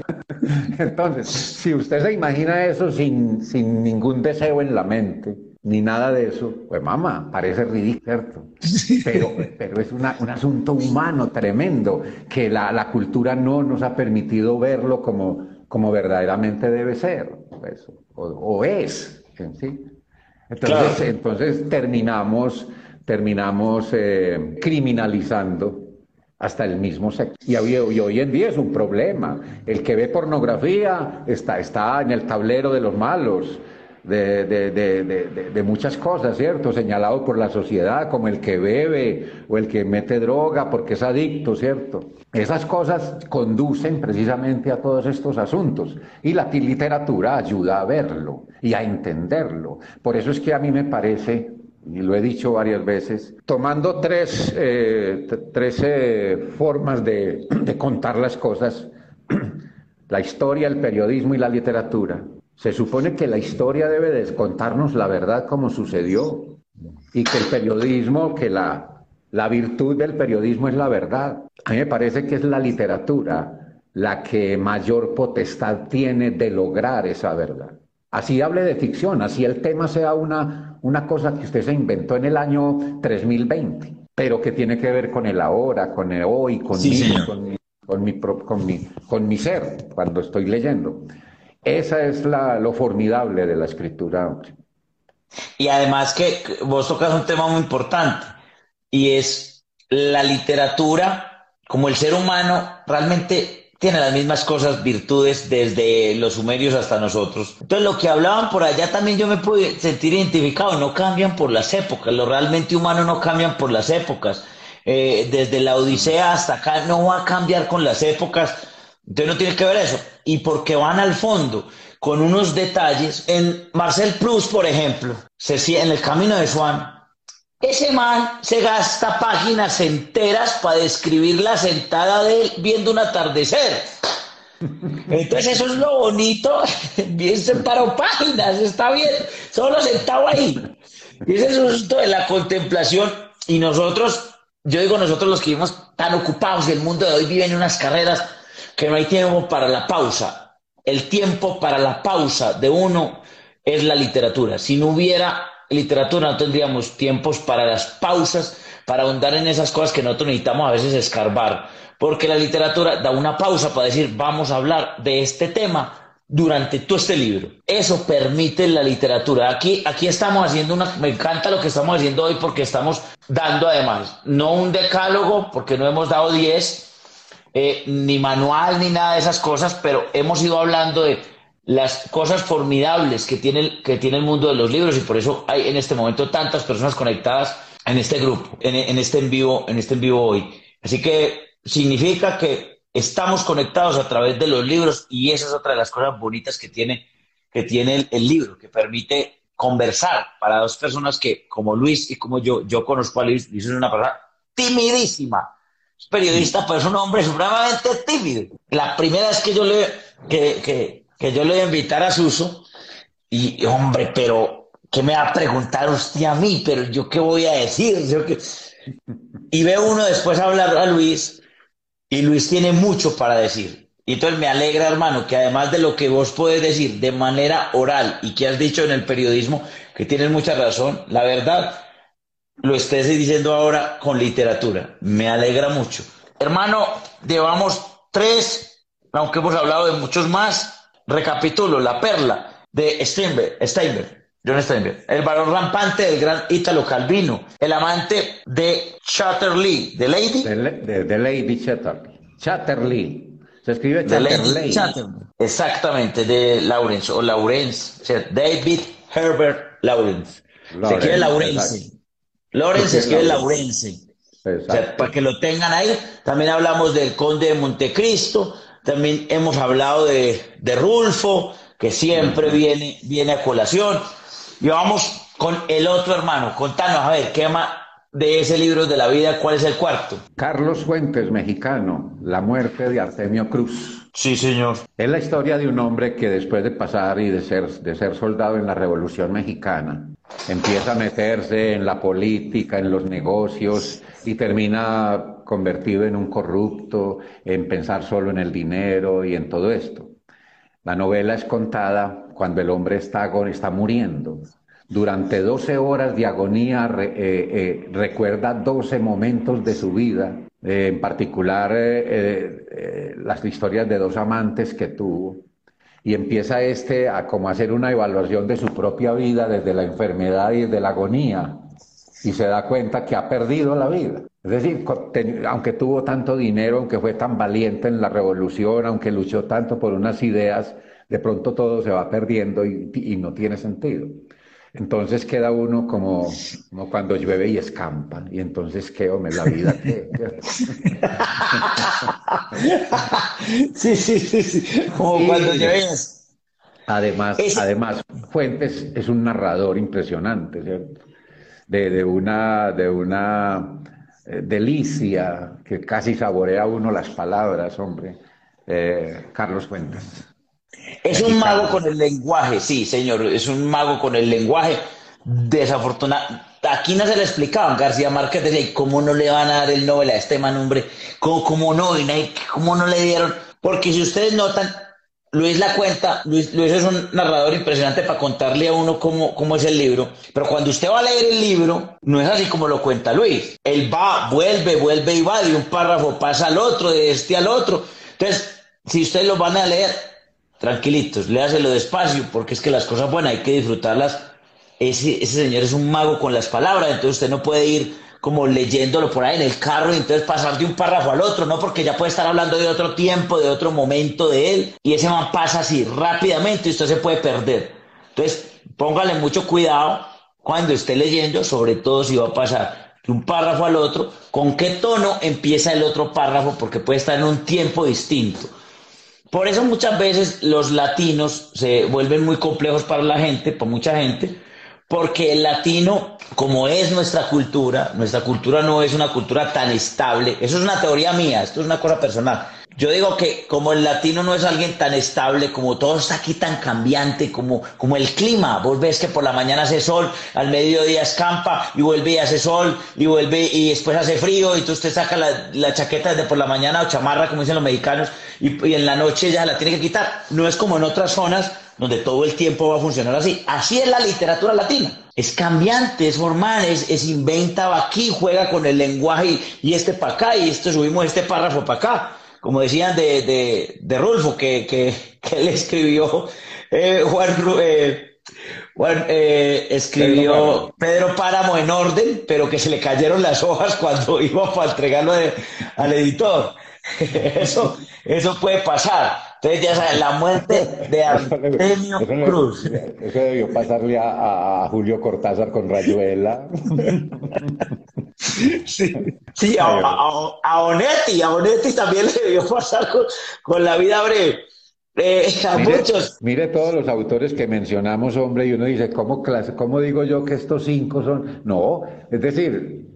Entonces, si usted se imagina eso sin, sin ningún deseo en la mente, ni nada de eso, pues mamá, parece ridículo, (laughs) Pero, pero es un asunto humano tremendo que la, cultura no nos ha permitido verlo como, como verdaderamente debe ser, pues, o, es, ¿sí? Entonces, entonces terminamos, terminamos eh, criminalizando hasta el mismo sexo. Y hoy, hoy, en día es un problema. El que ve pornografía está, está en el tablero de los malos de, de, de, de, muchas cosas, ¿cierto? Señalado por la sociedad como el que bebe o el que mete droga porque es adicto, ¿cierto? Esas cosas conducen precisamente a todos estos asuntos y la literatura ayuda a verlo y a entenderlo. Por eso es que a mí me parece y lo he dicho varias veces, tomando tres, eh, tres eh, formas de, de contar las cosas, (clears throat) la historia, el periodismo y la literatura. Se supone que la historia debe de contarnos la verdad como sucedió y que el periodismo, que la, la virtud del periodismo es la verdad. A mí me parece que es la literatura la que mayor potestad tiene de lograr esa verdad. Así hable de ficción, así el tema sea una, una cosa que usted se inventó en el año 3020, pero que tiene que ver con el ahora, con el hoy, con, con, mi, con, mi, con, mi, con mi ser, cuando estoy leyendo. Esa es la, lo formidable de la escritura. Y además que vos tocas un tema muy importante, y es la literatura, como el ser humano, realmente tiene las mismas cosas, virtudes desde los sumerios hasta nosotros. Entonces lo que hablaban por allá también yo me pude sentir identificado, no cambian por las épocas, lo realmente humano no cambian por las épocas. Eh, desde la Odisea hasta acá no va a cambiar con las épocas, entonces no tiene que ver eso. Y porque van al fondo con unos detalles, en Marcel Proust, por ejemplo, se, en el camino de Swan, ese man se gasta páginas enteras para describir la sentada de él viendo un atardecer. Entonces eso es lo bonito, (laughs) bien separado páginas, está bien, solo sentado ahí. Y ese es justo de la contemplación. Y nosotros, yo digo nosotros los que vivimos tan ocupados y el mundo de hoy vive en unas carreras que no hay tiempo para la pausa. El tiempo para la pausa de uno es la literatura. Si no hubiera literatura no tendríamos tiempos para las pausas, para ahondar en esas cosas que nosotros necesitamos a veces escarbar, porque la literatura da una pausa para decir, vamos a hablar de este tema durante todo este libro. Eso permite la literatura. Aquí, aquí estamos haciendo una, me encanta lo que estamos haciendo hoy porque estamos dando además, no un decálogo, porque no hemos dado 10, eh, ni manual, ni nada de esas cosas, pero hemos ido hablando de las cosas formidables que tiene, que tiene el mundo de los libros y por eso hay en este momento tantas personas conectadas en este grupo, en, este en vivo, en este en vivo hoy. Así que significa que estamos conectados a través de los libros y esa es otra de las cosas bonitas que tiene, que tiene el, libro, que permite conversar para dos personas que, como Luis y como yo, yo conozco a Luis, Luis es una persona timidísima, periodista, pero es un hombre supremamente tímido. La primera vez que yo le, que, que, que yo le voy a invitar a Suso y, hombre, pero, ¿qué me va a preguntar usted a mí? Pero yo, ¿qué voy a decir? Yo, Y ve uno después hablar a Luis y Luis tiene mucho para decir. Y entonces me alegra, hermano, que además de lo que vos puedes decir de manera oral y que has dicho en el periodismo, que tienes mucha razón, la verdad, lo estés diciendo ahora con literatura. Me alegra mucho. Hermano, llevamos tres, aunque hemos hablado de muchos más, Recapitulo, La Perla de Steinberg, Steinberg, John Steinberg, el varón rampante del gran Ítalo Calvino, el amante de Chatterley, de Lady. De, Lady Chatterley. Chatterley. Se escribe Chatterley. Exactamente, de Lawrence o Lawrence, o sea, David Herbert Lawrence. se escribe Lawrence. Lawrence se escribe Lawrence. O sea, para que lo tengan ahí. También hablamos del conde de Montecristo, también hemos hablado de, de Rulfo, que siempre viene, viene a colación. Y vamos con el otro hermano. Contanos, a ver, ¿qué más de ese libro de la vida? ¿Cuál es el cuarto? Carlos Fuentes, mexicano, La muerte de Artemio Cruz. Sí, señor. Es la historia de un hombre que después de pasar y de ser, de ser soldado en la Revolución Mexicana, empieza a meterse en la política, en los negocios y termina convertido en un corrupto, en pensar solo en el dinero y en todo esto. La novela es contada cuando el hombre está, está muriendo. Durante 12 horas de agonía eh, eh, recuerda 12 momentos de su vida, eh, en particular las historias de dos amantes que tuvo. Y empieza este a como hacer una evaluación de su propia vida desde la enfermedad y desde la agonía. Y se da cuenta que ha perdido la vida. Es decir, aunque tuvo tanto dinero, aunque fue tan valiente en la revolución, aunque luchó tanto por unas ideas, de pronto todo se va perdiendo y, no tiene sentido. Entonces queda uno como, cuando llueve y escampa, y entonces qué hombre, la vida que... (laughs) sí, sí, sí, sí, como cuando llueve. Además, además, Fuentes es un narrador impresionante, ¿cierto? de, una, de una eh, delicia que casi saborea uno las palabras, hombre. Eh, Carlos Fuentes. Es un mago con el lenguaje, sí, señor, es un mago con el lenguaje. Desafortunado, aquí no se le explicaban, García Márquez decía, ¿cómo no le van a dar el Nobel a este man, hombre? ¿Cómo, cómo no? ¿Cómo no le dieron? Porque si ustedes notan, Luis la cuenta, Luis, Luis, es un narrador impresionante para contarle a uno cómo, cómo es el libro, pero cuando usted va a leer el libro, no es así como lo cuenta Luis. Él va, vuelve, vuelve y va, de un párrafo pasa al otro, de este al otro. Entonces, si ustedes lo van a leer, tranquilitos, léaselo despacio, porque es que las cosas buenas hay que disfrutarlas. Ese, señor es un mago con las palabras, entonces usted no puede ir como leyéndolo por ahí en el carro y entonces pasar de un párrafo al otro, ¿no? Porque ya puede estar hablando de otro tiempo, de otro momento de él, y ese man pasa así rápidamente y usted se puede perder. Entonces, póngale mucho cuidado cuando esté leyendo, sobre todo si va a pasar de un párrafo al otro, con qué tono empieza el otro párrafo, porque puede estar en un tiempo distinto. Por eso muchas veces los latinos se vuelven muy complejos para la gente, para mucha gente, porque el latino, como es nuestra cultura, nuestra cultura no es una cultura tan estable, eso es una teoría mía, esto es una cosa personal. Yo digo que como el latino no es alguien tan estable, como todo está aquí tan cambiante, como, como el clima, vos ves que por la mañana hace sol, al mediodía escampa y vuelve y hace sol y vuelve y después hace frío y tú te sacas la, la chaqueta desde por la mañana o chamarra, como dicen los mexicanos, y, y en la noche ya la tiene que quitar. No es como en otras zonas donde todo el tiempo va a funcionar así. Así es la literatura latina. Es cambiante, es formal, es, es inventa aquí, juega con el lenguaje y, este para acá, y esto subimos este párrafo para acá. Como decían de, de, de Rulfo, que, que, que le escribió eh, Juan, eh, Juan eh, escribió Pedro Páramo. en orden, pero que se le cayeron las hojas cuando (laughs) iba para entregarlo al editor. (laughs) eso, eso puede pasar. Entonces ya saben, la muerte de (laughs) Artemio Cruz. Eso debió pasarle a, Julio Cortázar con Rayuela. (laughs) Sí, sí a, Onetti, a Onetti también le debió pasar con, la vida breve. Eh, mire, mire, todos los autores que mencionamos, hombre, y uno dice, ¿cómo, clase, ¿cómo digo yo que estos cinco son? No, es decir,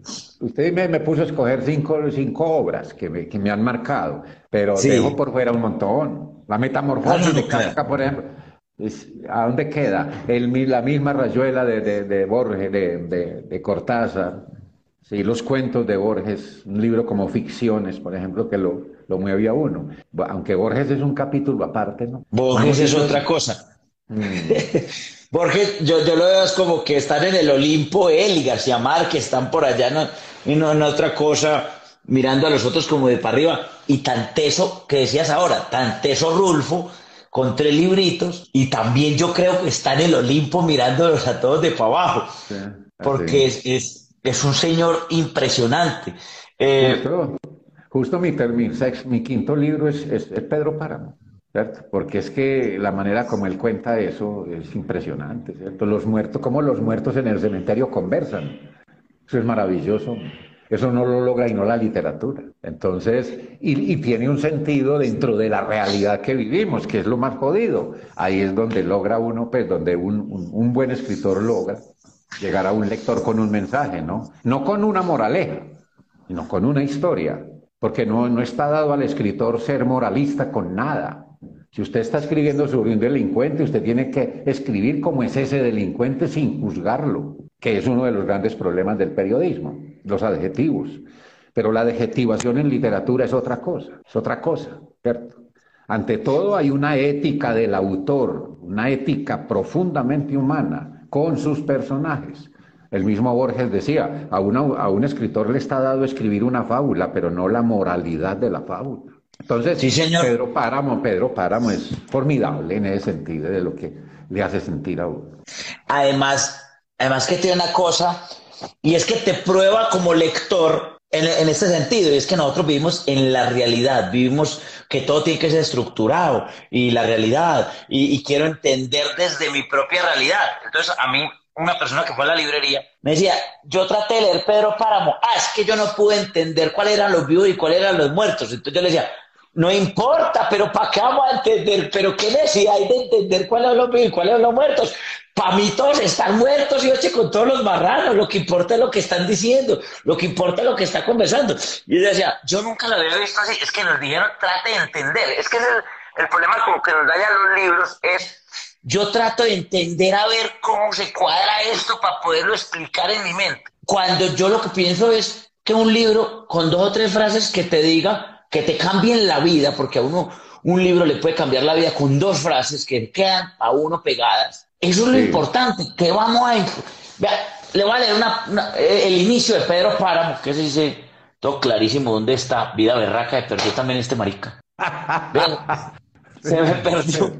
usted me, me puso a escoger cinco, cinco obras que me, que me han marcado, pero dejo por fuera un montón. La metamorfosis de Kafka, por ejemplo. ¿A dónde queda? El, la misma rayuela de, de, de Borges, de, de, Cortázar, sí, los cuentos de Borges, un libro como Ficciones, por ejemplo, que lo, lo mueve a uno. Aunque Borges es un capítulo aparte, ¿no? Borges es otra cosa. Mm. (laughs) Borges, yo, yo lo veo como que están en el Olimpo él y García Márquez, están por allá ¿no? y no en otra cosa, mirando a los otros como de para arriba. Y tan teso, que decías ahora, tan teso Rulfo, con tres libritos, y también yo creo que está en el Olimpo mirándolos a todos de para abajo, porque es, es, es, un señor impresionante. Eh, justo, mi, mi, mi, quinto libro es, es Pedro Páramo. Porque es que la manera como él cuenta eso es impresionante, ¿cierto? Los muertos, como los muertos en el cementerio conversan. Eso es maravilloso. Eso no lo logra y no la literatura. Entonces, y, tiene un sentido dentro de la realidad que vivimos, que es lo más jodido. Ahí es donde logra uno, pues donde un, un buen escritor logra llegar a un lector con un mensaje, ¿no? No con una moraleja, sino con una historia. Porque no, no está dado al escritor ser moralista con nada. Si usted está escribiendo sobre un delincuente, usted tiene que escribir cómo es ese delincuente sin juzgarlo, que es uno de los grandes problemas del periodismo, los adjetivos. Pero la adjetivación en literatura es otra cosa, es otra cosa, ¿cierto? Ante todo hay una ética del autor, una ética profundamente humana con sus personajes. El mismo Borges decía, a, a un escritor le está dado escribir una fábula, pero no la moralidad de la fábula. Entonces, sí, señor. Pedro Páramo, Pedro Páramo es formidable en ese sentido de lo que le hace sentir a uno. Además, además que tiene una cosa, y es que te prueba como lector en, en, este sentido, y es que nosotros vivimos en la realidad, vivimos que todo tiene que ser estructurado, y la realidad, y, y quiero entender desde mi propia realidad. Entonces, a mí una persona que fue a la librería, me decía, yo traté de leer Pedro Páramo, ah, es que yo no pude entender cuáles eran los vivos y cuáles eran los muertos. Entonces yo le decía, no importa, pero ¿para qué vamos a entender? ¿Pero qué necesidad hay de entender cuáles son los vivos y cuáles son los muertos? Para mí todos están muertos y oche con todos los marranos. Lo que importa es lo que están diciendo. Lo que importa es lo que está conversando. Y yo decía, yo nunca lo había visto así. Es que nos dijeron, trate de entender. Es que el, problema como que nos dañan los libros es, yo trato de entender a ver cómo se cuadra esto para poderlo explicar en mi mente. Cuando yo lo que pienso es que un libro con dos o tres frases que te diga, que te cambien la vida, porque a uno un libro le puede cambiar la vida con dos frases que quedan a uno pegadas. Eso es lo importante, que vamos a... Vea, le voy a leer una, el inicio de Pedro Páramo, que se dice todo clarísimo dónde está vida berraca de perdió también este marica. Se me (laughs) perdió.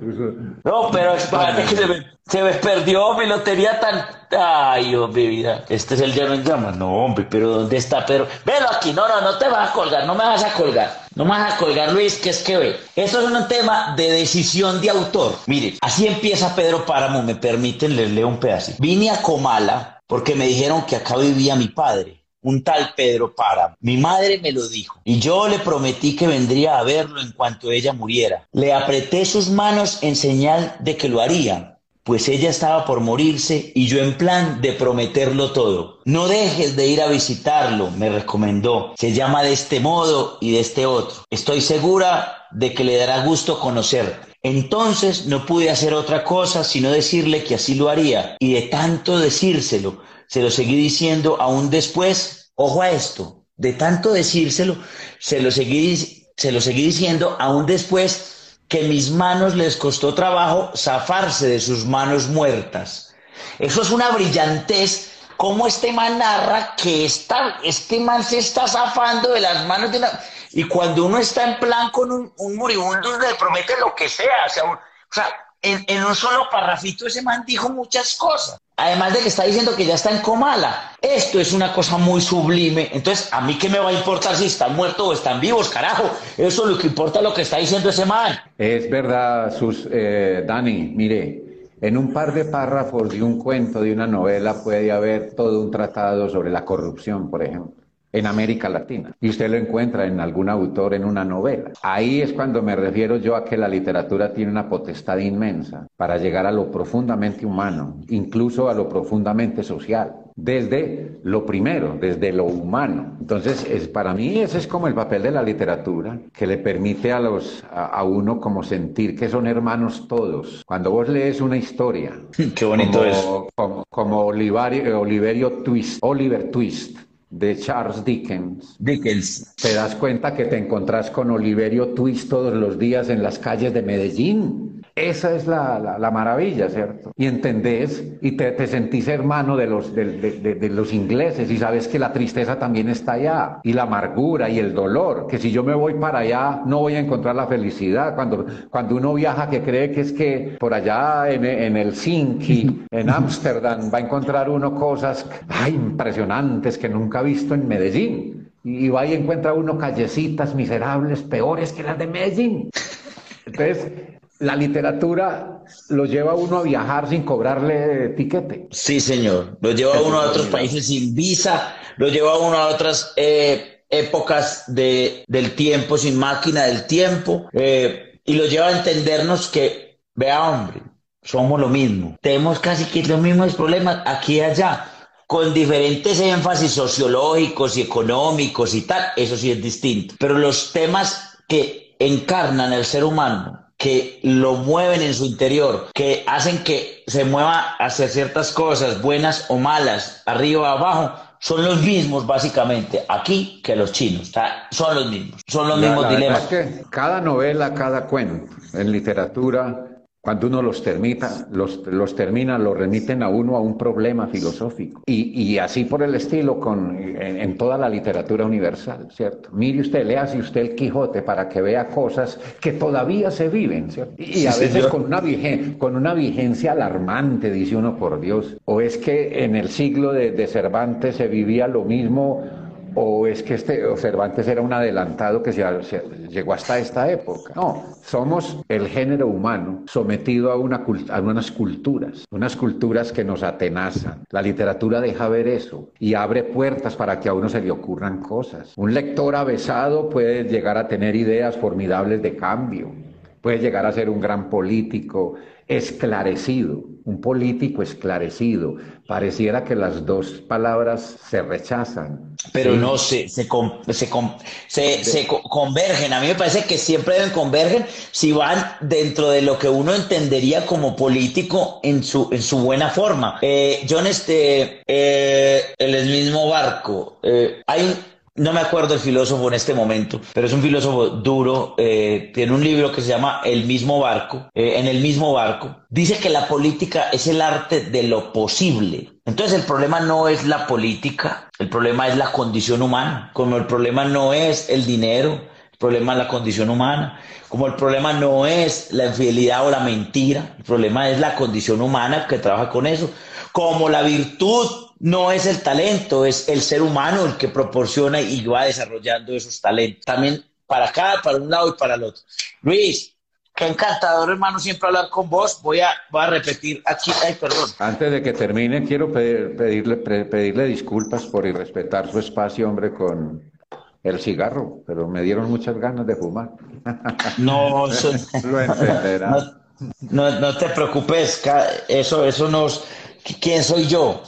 No, pero es que se me, se me perdió mi lotería tan. Ay, hombre, vida. Este es el llano en llamas. No, hombre, pero ¿dónde está Pedro? Velo aquí. No, no, no te vas a colgar. No me vas a colgar. No me vas a colgar, Luis, que es que ve. Esto es un tema de decisión de autor. Mire, así empieza Pedro Páramo. Me permiten leerle un pedacito. Vine a Comala porque me dijeron que acá vivía mi padre un tal Pedro Páramo. Mi madre me lo dijo y yo le prometí que vendría a verlo en cuanto ella muriera. Le apreté sus manos en señal de que lo haría, pues ella estaba por morirse y yo en plan de prometerlo todo. No dejes de ir a visitarlo, me recomendó. Se llama de este modo y de este otro. Estoy segura de que le dará gusto conocer. Entonces no pude hacer otra cosa sino decirle que así lo haría y de tanto decírselo se lo seguí diciendo aún después, ojo a esto, de tanto decírselo, se lo seguí, se lo seguí diciendo aún después que mis manos les costó trabajo zafarse de sus manos muertas. Eso es una brillantez, como este man narra que está, este man se está zafando de las manos de una... Y cuando uno está en plan con un, un moribundo, le promete lo que sea. Sea, o sea en, en, un solo parrafito ese man dijo muchas cosas. Además de que está diciendo que ya está en Comala. Esto es una cosa muy sublime. Entonces, ¿a mí qué me va a importar si están muertos o están vivos, carajo? Eso es lo que importa lo que está diciendo ese man. Es verdad, sus, eh, Dani, mire, en un par de párrafos de un cuento, de una novela, puede haber todo un tratado sobre la corrupción, por ejemplo en América Latina. Y usted lo encuentra en algún autor en una novela. Ahí es cuando me refiero yo a que la literatura tiene una potestad inmensa para llegar a lo profundamente humano, incluso a lo profundamente social. Desde lo primero, desde lo humano. Entonces, es, para mí ese es como el papel de la literatura, que le permite a, los, a, uno como sentir que son hermanos todos. Cuando vos lees una historia, (laughs) Qué bonito como, es. como, como Oliverio, Oliverio Twist, Oliver Twist, de Charles Dickens. Dickens. Te das cuenta que te encontrás con Oliverio Twist todos los días en las calles de Medellín. Esa es la, la, maravilla, ¿cierto? Y entendés y te, te sentís hermano de los, de, de, de, los ingleses y sabes que la tristeza también está allá y la amargura y el dolor, que si yo me voy para allá no voy a encontrar la felicidad. Cuando, cuando uno viaja que cree que es que por allá en, en el Sinki, (laughs) en Ámsterdam, va a encontrar uno cosas ay, impresionantes que nunca ha visto en Medellín. Y va y encuentra uno callecitas miserables peores que las de Medellín. (laughs) Entonces, la literatura lo lleva a uno a viajar sin cobrarle tiquete. Sí, señor. Lo lleva a uno a otros países sin visa, lo lleva a uno a otras eh, épocas de, del tiempo, sin máquina del tiempo, eh, y lo lleva a entendernos que, vea hombre, somos lo mismo. Tenemos casi que los mismos problemas aquí y allá, con diferentes énfasis sociológicos y económicos y tal, eso sí es distinto. Pero los temas que encarnan el ser humano que lo mueven en su interior, que hacen que se mueva hacia ciertas cosas, buenas o malas, arriba o abajo, son los mismos básicamente aquí que los chinos. O sea, son los mismos, son los mismos dilemas. que cada novela, cada cuento en literatura cuando uno los termina, los, los termina, lo remiten a uno a un problema filosófico. Y, y así por el estilo con, en, en, toda la literatura universal, ¿cierto? Mire usted, lea si usted el Quijote para que vea cosas que todavía se viven, ¿cierto? Y, y a veces con una, vigen, con una vigencia alarmante, dice uno, por Dios. O es que en el siglo de, de Cervantes se vivía lo mismo o es que este Cervantes era un adelantado que se, llegó hasta esta época. No, somos el género humano sometido a, una, a unas culturas, unas culturas que nos atenazan. La literatura deja ver eso y abre puertas para que a uno se le ocurran cosas. Un lector avesado puede llegar a tener ideas formidables de cambio puede llegar a ser un gran político, esclarecido, un político esclarecido. Pareciera que las dos palabras se rechazan. Pero no se, se, se, se, convergen. A mí me parece que siempre deben convergen si van dentro de lo que uno entendería como político en su, en su buena forma. Eh, John, este, eh, el mismo barco. Eh, hay no me acuerdo el filósofo en este momento, pero es un filósofo duro. Eh, tiene un libro que se llama El mismo barco. Eh, en el mismo barco dice que la política es el arte de lo posible. Entonces el problema no es la política, el problema es la condición humana. Como el problema no es el dinero, el problema es la condición humana. Como el problema no es la infidelidad o la mentira, el problema es la condición humana que trabaja con eso. Como la virtud no es el talento, es el ser humano el que proporciona y va desarrollando esos talentos. También para acá, para un lado y para el otro. Luis, qué encantador, hermano, siempre hablar con vos. Voy a, a repetir aquí, ay, perdón. Antes de que termine, quiero pedirle, pedirle disculpas por irrespetar su espacio, hombre, con el cigarro, pero me dieron muchas ganas de fumar. (laughs) No, (laughs) Lo entenderá. No, te preocupes, eso, eso nos... ¿Quién soy yo?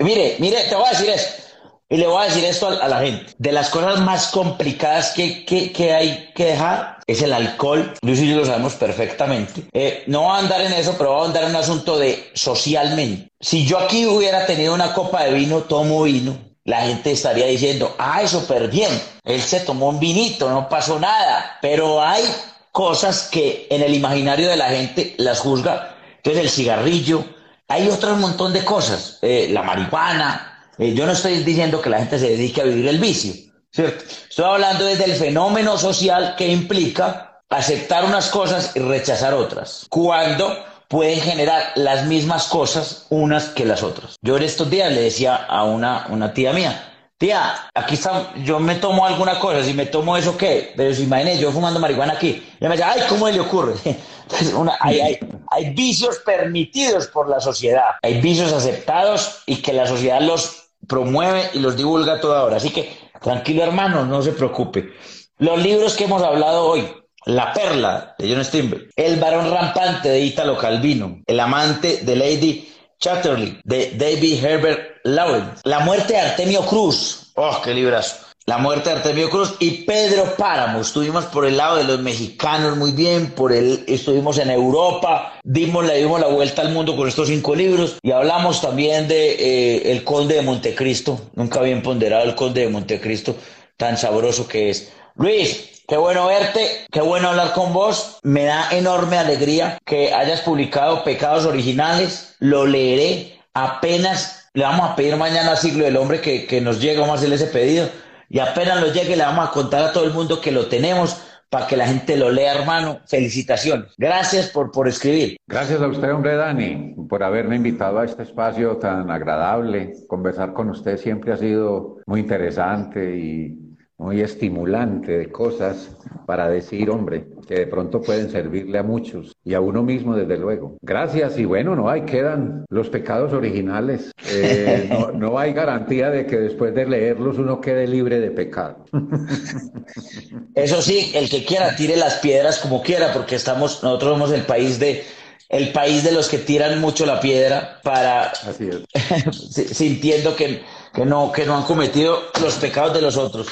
Mire, mire, te voy a decir esto. Y le voy a decir esto a, la gente. De las cosas más complicadas que, que, hay que dejar es el alcohol. Luis y yo lo sabemos perfectamente. Eh, no voy a andar en eso, pero voy a andar en un asunto de socialmente. Si yo aquí hubiera tenido una copa de vino, tomo vino, la gente estaría diciendo, ay, súper bien. Él se tomó un vinito, no pasó nada. Pero hay cosas que en el imaginario de la gente las juzga. Entonces el cigarrillo, hay otro montón de cosas, eh, la marihuana. Eh, yo no estoy diciendo que la gente se dedique a vivir el vicio, ¿cierto? Estoy hablando desde el fenómeno social que implica aceptar unas cosas y rechazar otras. Cuando pueden generar las mismas cosas unas que las otras. Yo en estos días le decía a una, una tía mía, tía, aquí está, yo me tomo alguna cosa, si me tomo eso, ¿qué? Pero si imagínese, yo fumando marihuana aquí, y me dice, ay, ¿cómo le ocurre? (laughs) hay, hay, vicios permitidos por la sociedad, hay vicios aceptados y que la sociedad los promueve y los divulga toda hora. Así que tranquilo hermano, no se preocupe. Los libros que hemos hablado hoy, La Perla de John Steinbeck, El varón rampante de Italo Calvino, El amante de Lady Chatterley de David Herbert Lawrence, La muerte de Artemio Cruz, oh, qué librazo la muerte de Artemio Cruz y Pedro Páramo. Estuvimos por el lado de los mexicanos muy bien, por el, estuvimos en Europa, dimos, le dimos la vuelta al mundo con estos cinco libros y hablamos también de eh, El Conde de Montecristo. Nunca había ponderado el Conde de Montecristo, tan sabroso que es. Luis, Qué bueno verte, qué bueno hablar con vos. Me da enorme alegría que hayas publicado Pecados Originales. Lo leeré apenas. Le vamos a pedir mañana al siglo del hombre que, que nos llegue, vamos a hacerle ese pedido y apenas lo llegue le vamos a contar a todo el mundo que lo tenemos para que la gente lo lea, hermano. Felicitaciones. Gracias por, por escribir. Gracias a usted, hombre Dani, por haberme invitado a este espacio tan agradable. Conversar con usted siempre ha sido muy interesante y muy estimulante de cosas para decir, hombre, que de pronto pueden servirle a muchos y a uno mismo, desde luego. Gracias y bueno, no hay, quedan los pecados originales. Eh, (laughs) no, hay garantía de que después de leerlos uno quede libre de pecado. (laughs) Eso sí, el que quiera tire las piedras como quiera, porque estamos, nosotros somos el país de el país de los que tiran mucho la piedra para (laughs) sintiendo que, que no que no han cometido los pecados de los otros.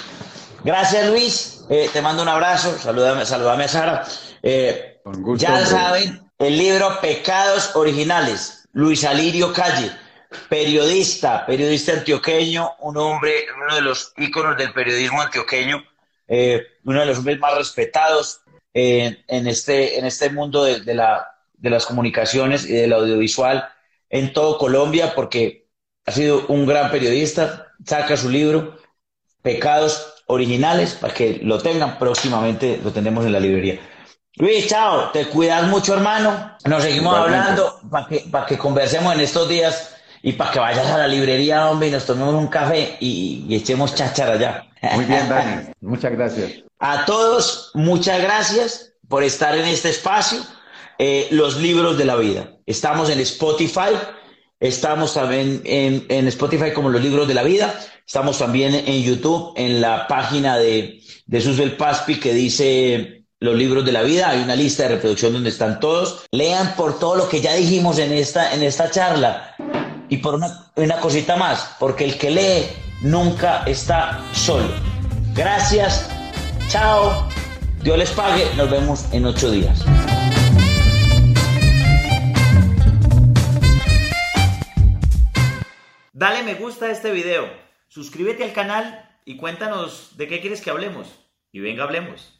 Gracias, Luis. Eh, te mando un abrazo. Saludame, saludame a Sara. Eh, ya saben, el libro Pecados Originales. Luis Alirio Calle, periodista, periodista antioqueño, un hombre, uno de los íconos del periodismo antioqueño, eh, uno de los hombres más respetados en, este, en este mundo de, la, de las comunicaciones y del audiovisual en todo Colombia, porque ha sido un gran periodista, saca su libro, Pecados originales para que lo tengan próximamente, lo tendremos en la librería. Luis, chao, te cuidas mucho, hermano. Nos seguimos hablando para que, para que conversemos en estos días y para que vayas a la librería, hombre, y nos tomemos un café y, echemos cháchara allá. Muy bien, (laughs) Dani. Muchas gracias. A todos, muchas gracias por estar en este espacio. Eh, los libros de la vida. Estamos en Spotify, estamos también en, Spotify como los libros de la vida. Estamos también en YouTube, en la página de, de Susel Paspi que dice los libros de la vida, hay una lista de reproducción donde están todos. Lean por todo lo que ya dijimos en esta, en esta charla. Y por una, una cosita más, porque el que lee nunca está solo. Gracias, chao, Dios les pague, nos vemos en ocho días. Dale me gusta a este video, suscríbete al canal y cuéntanos de qué quieres que hablemos. Y venga, hablemos.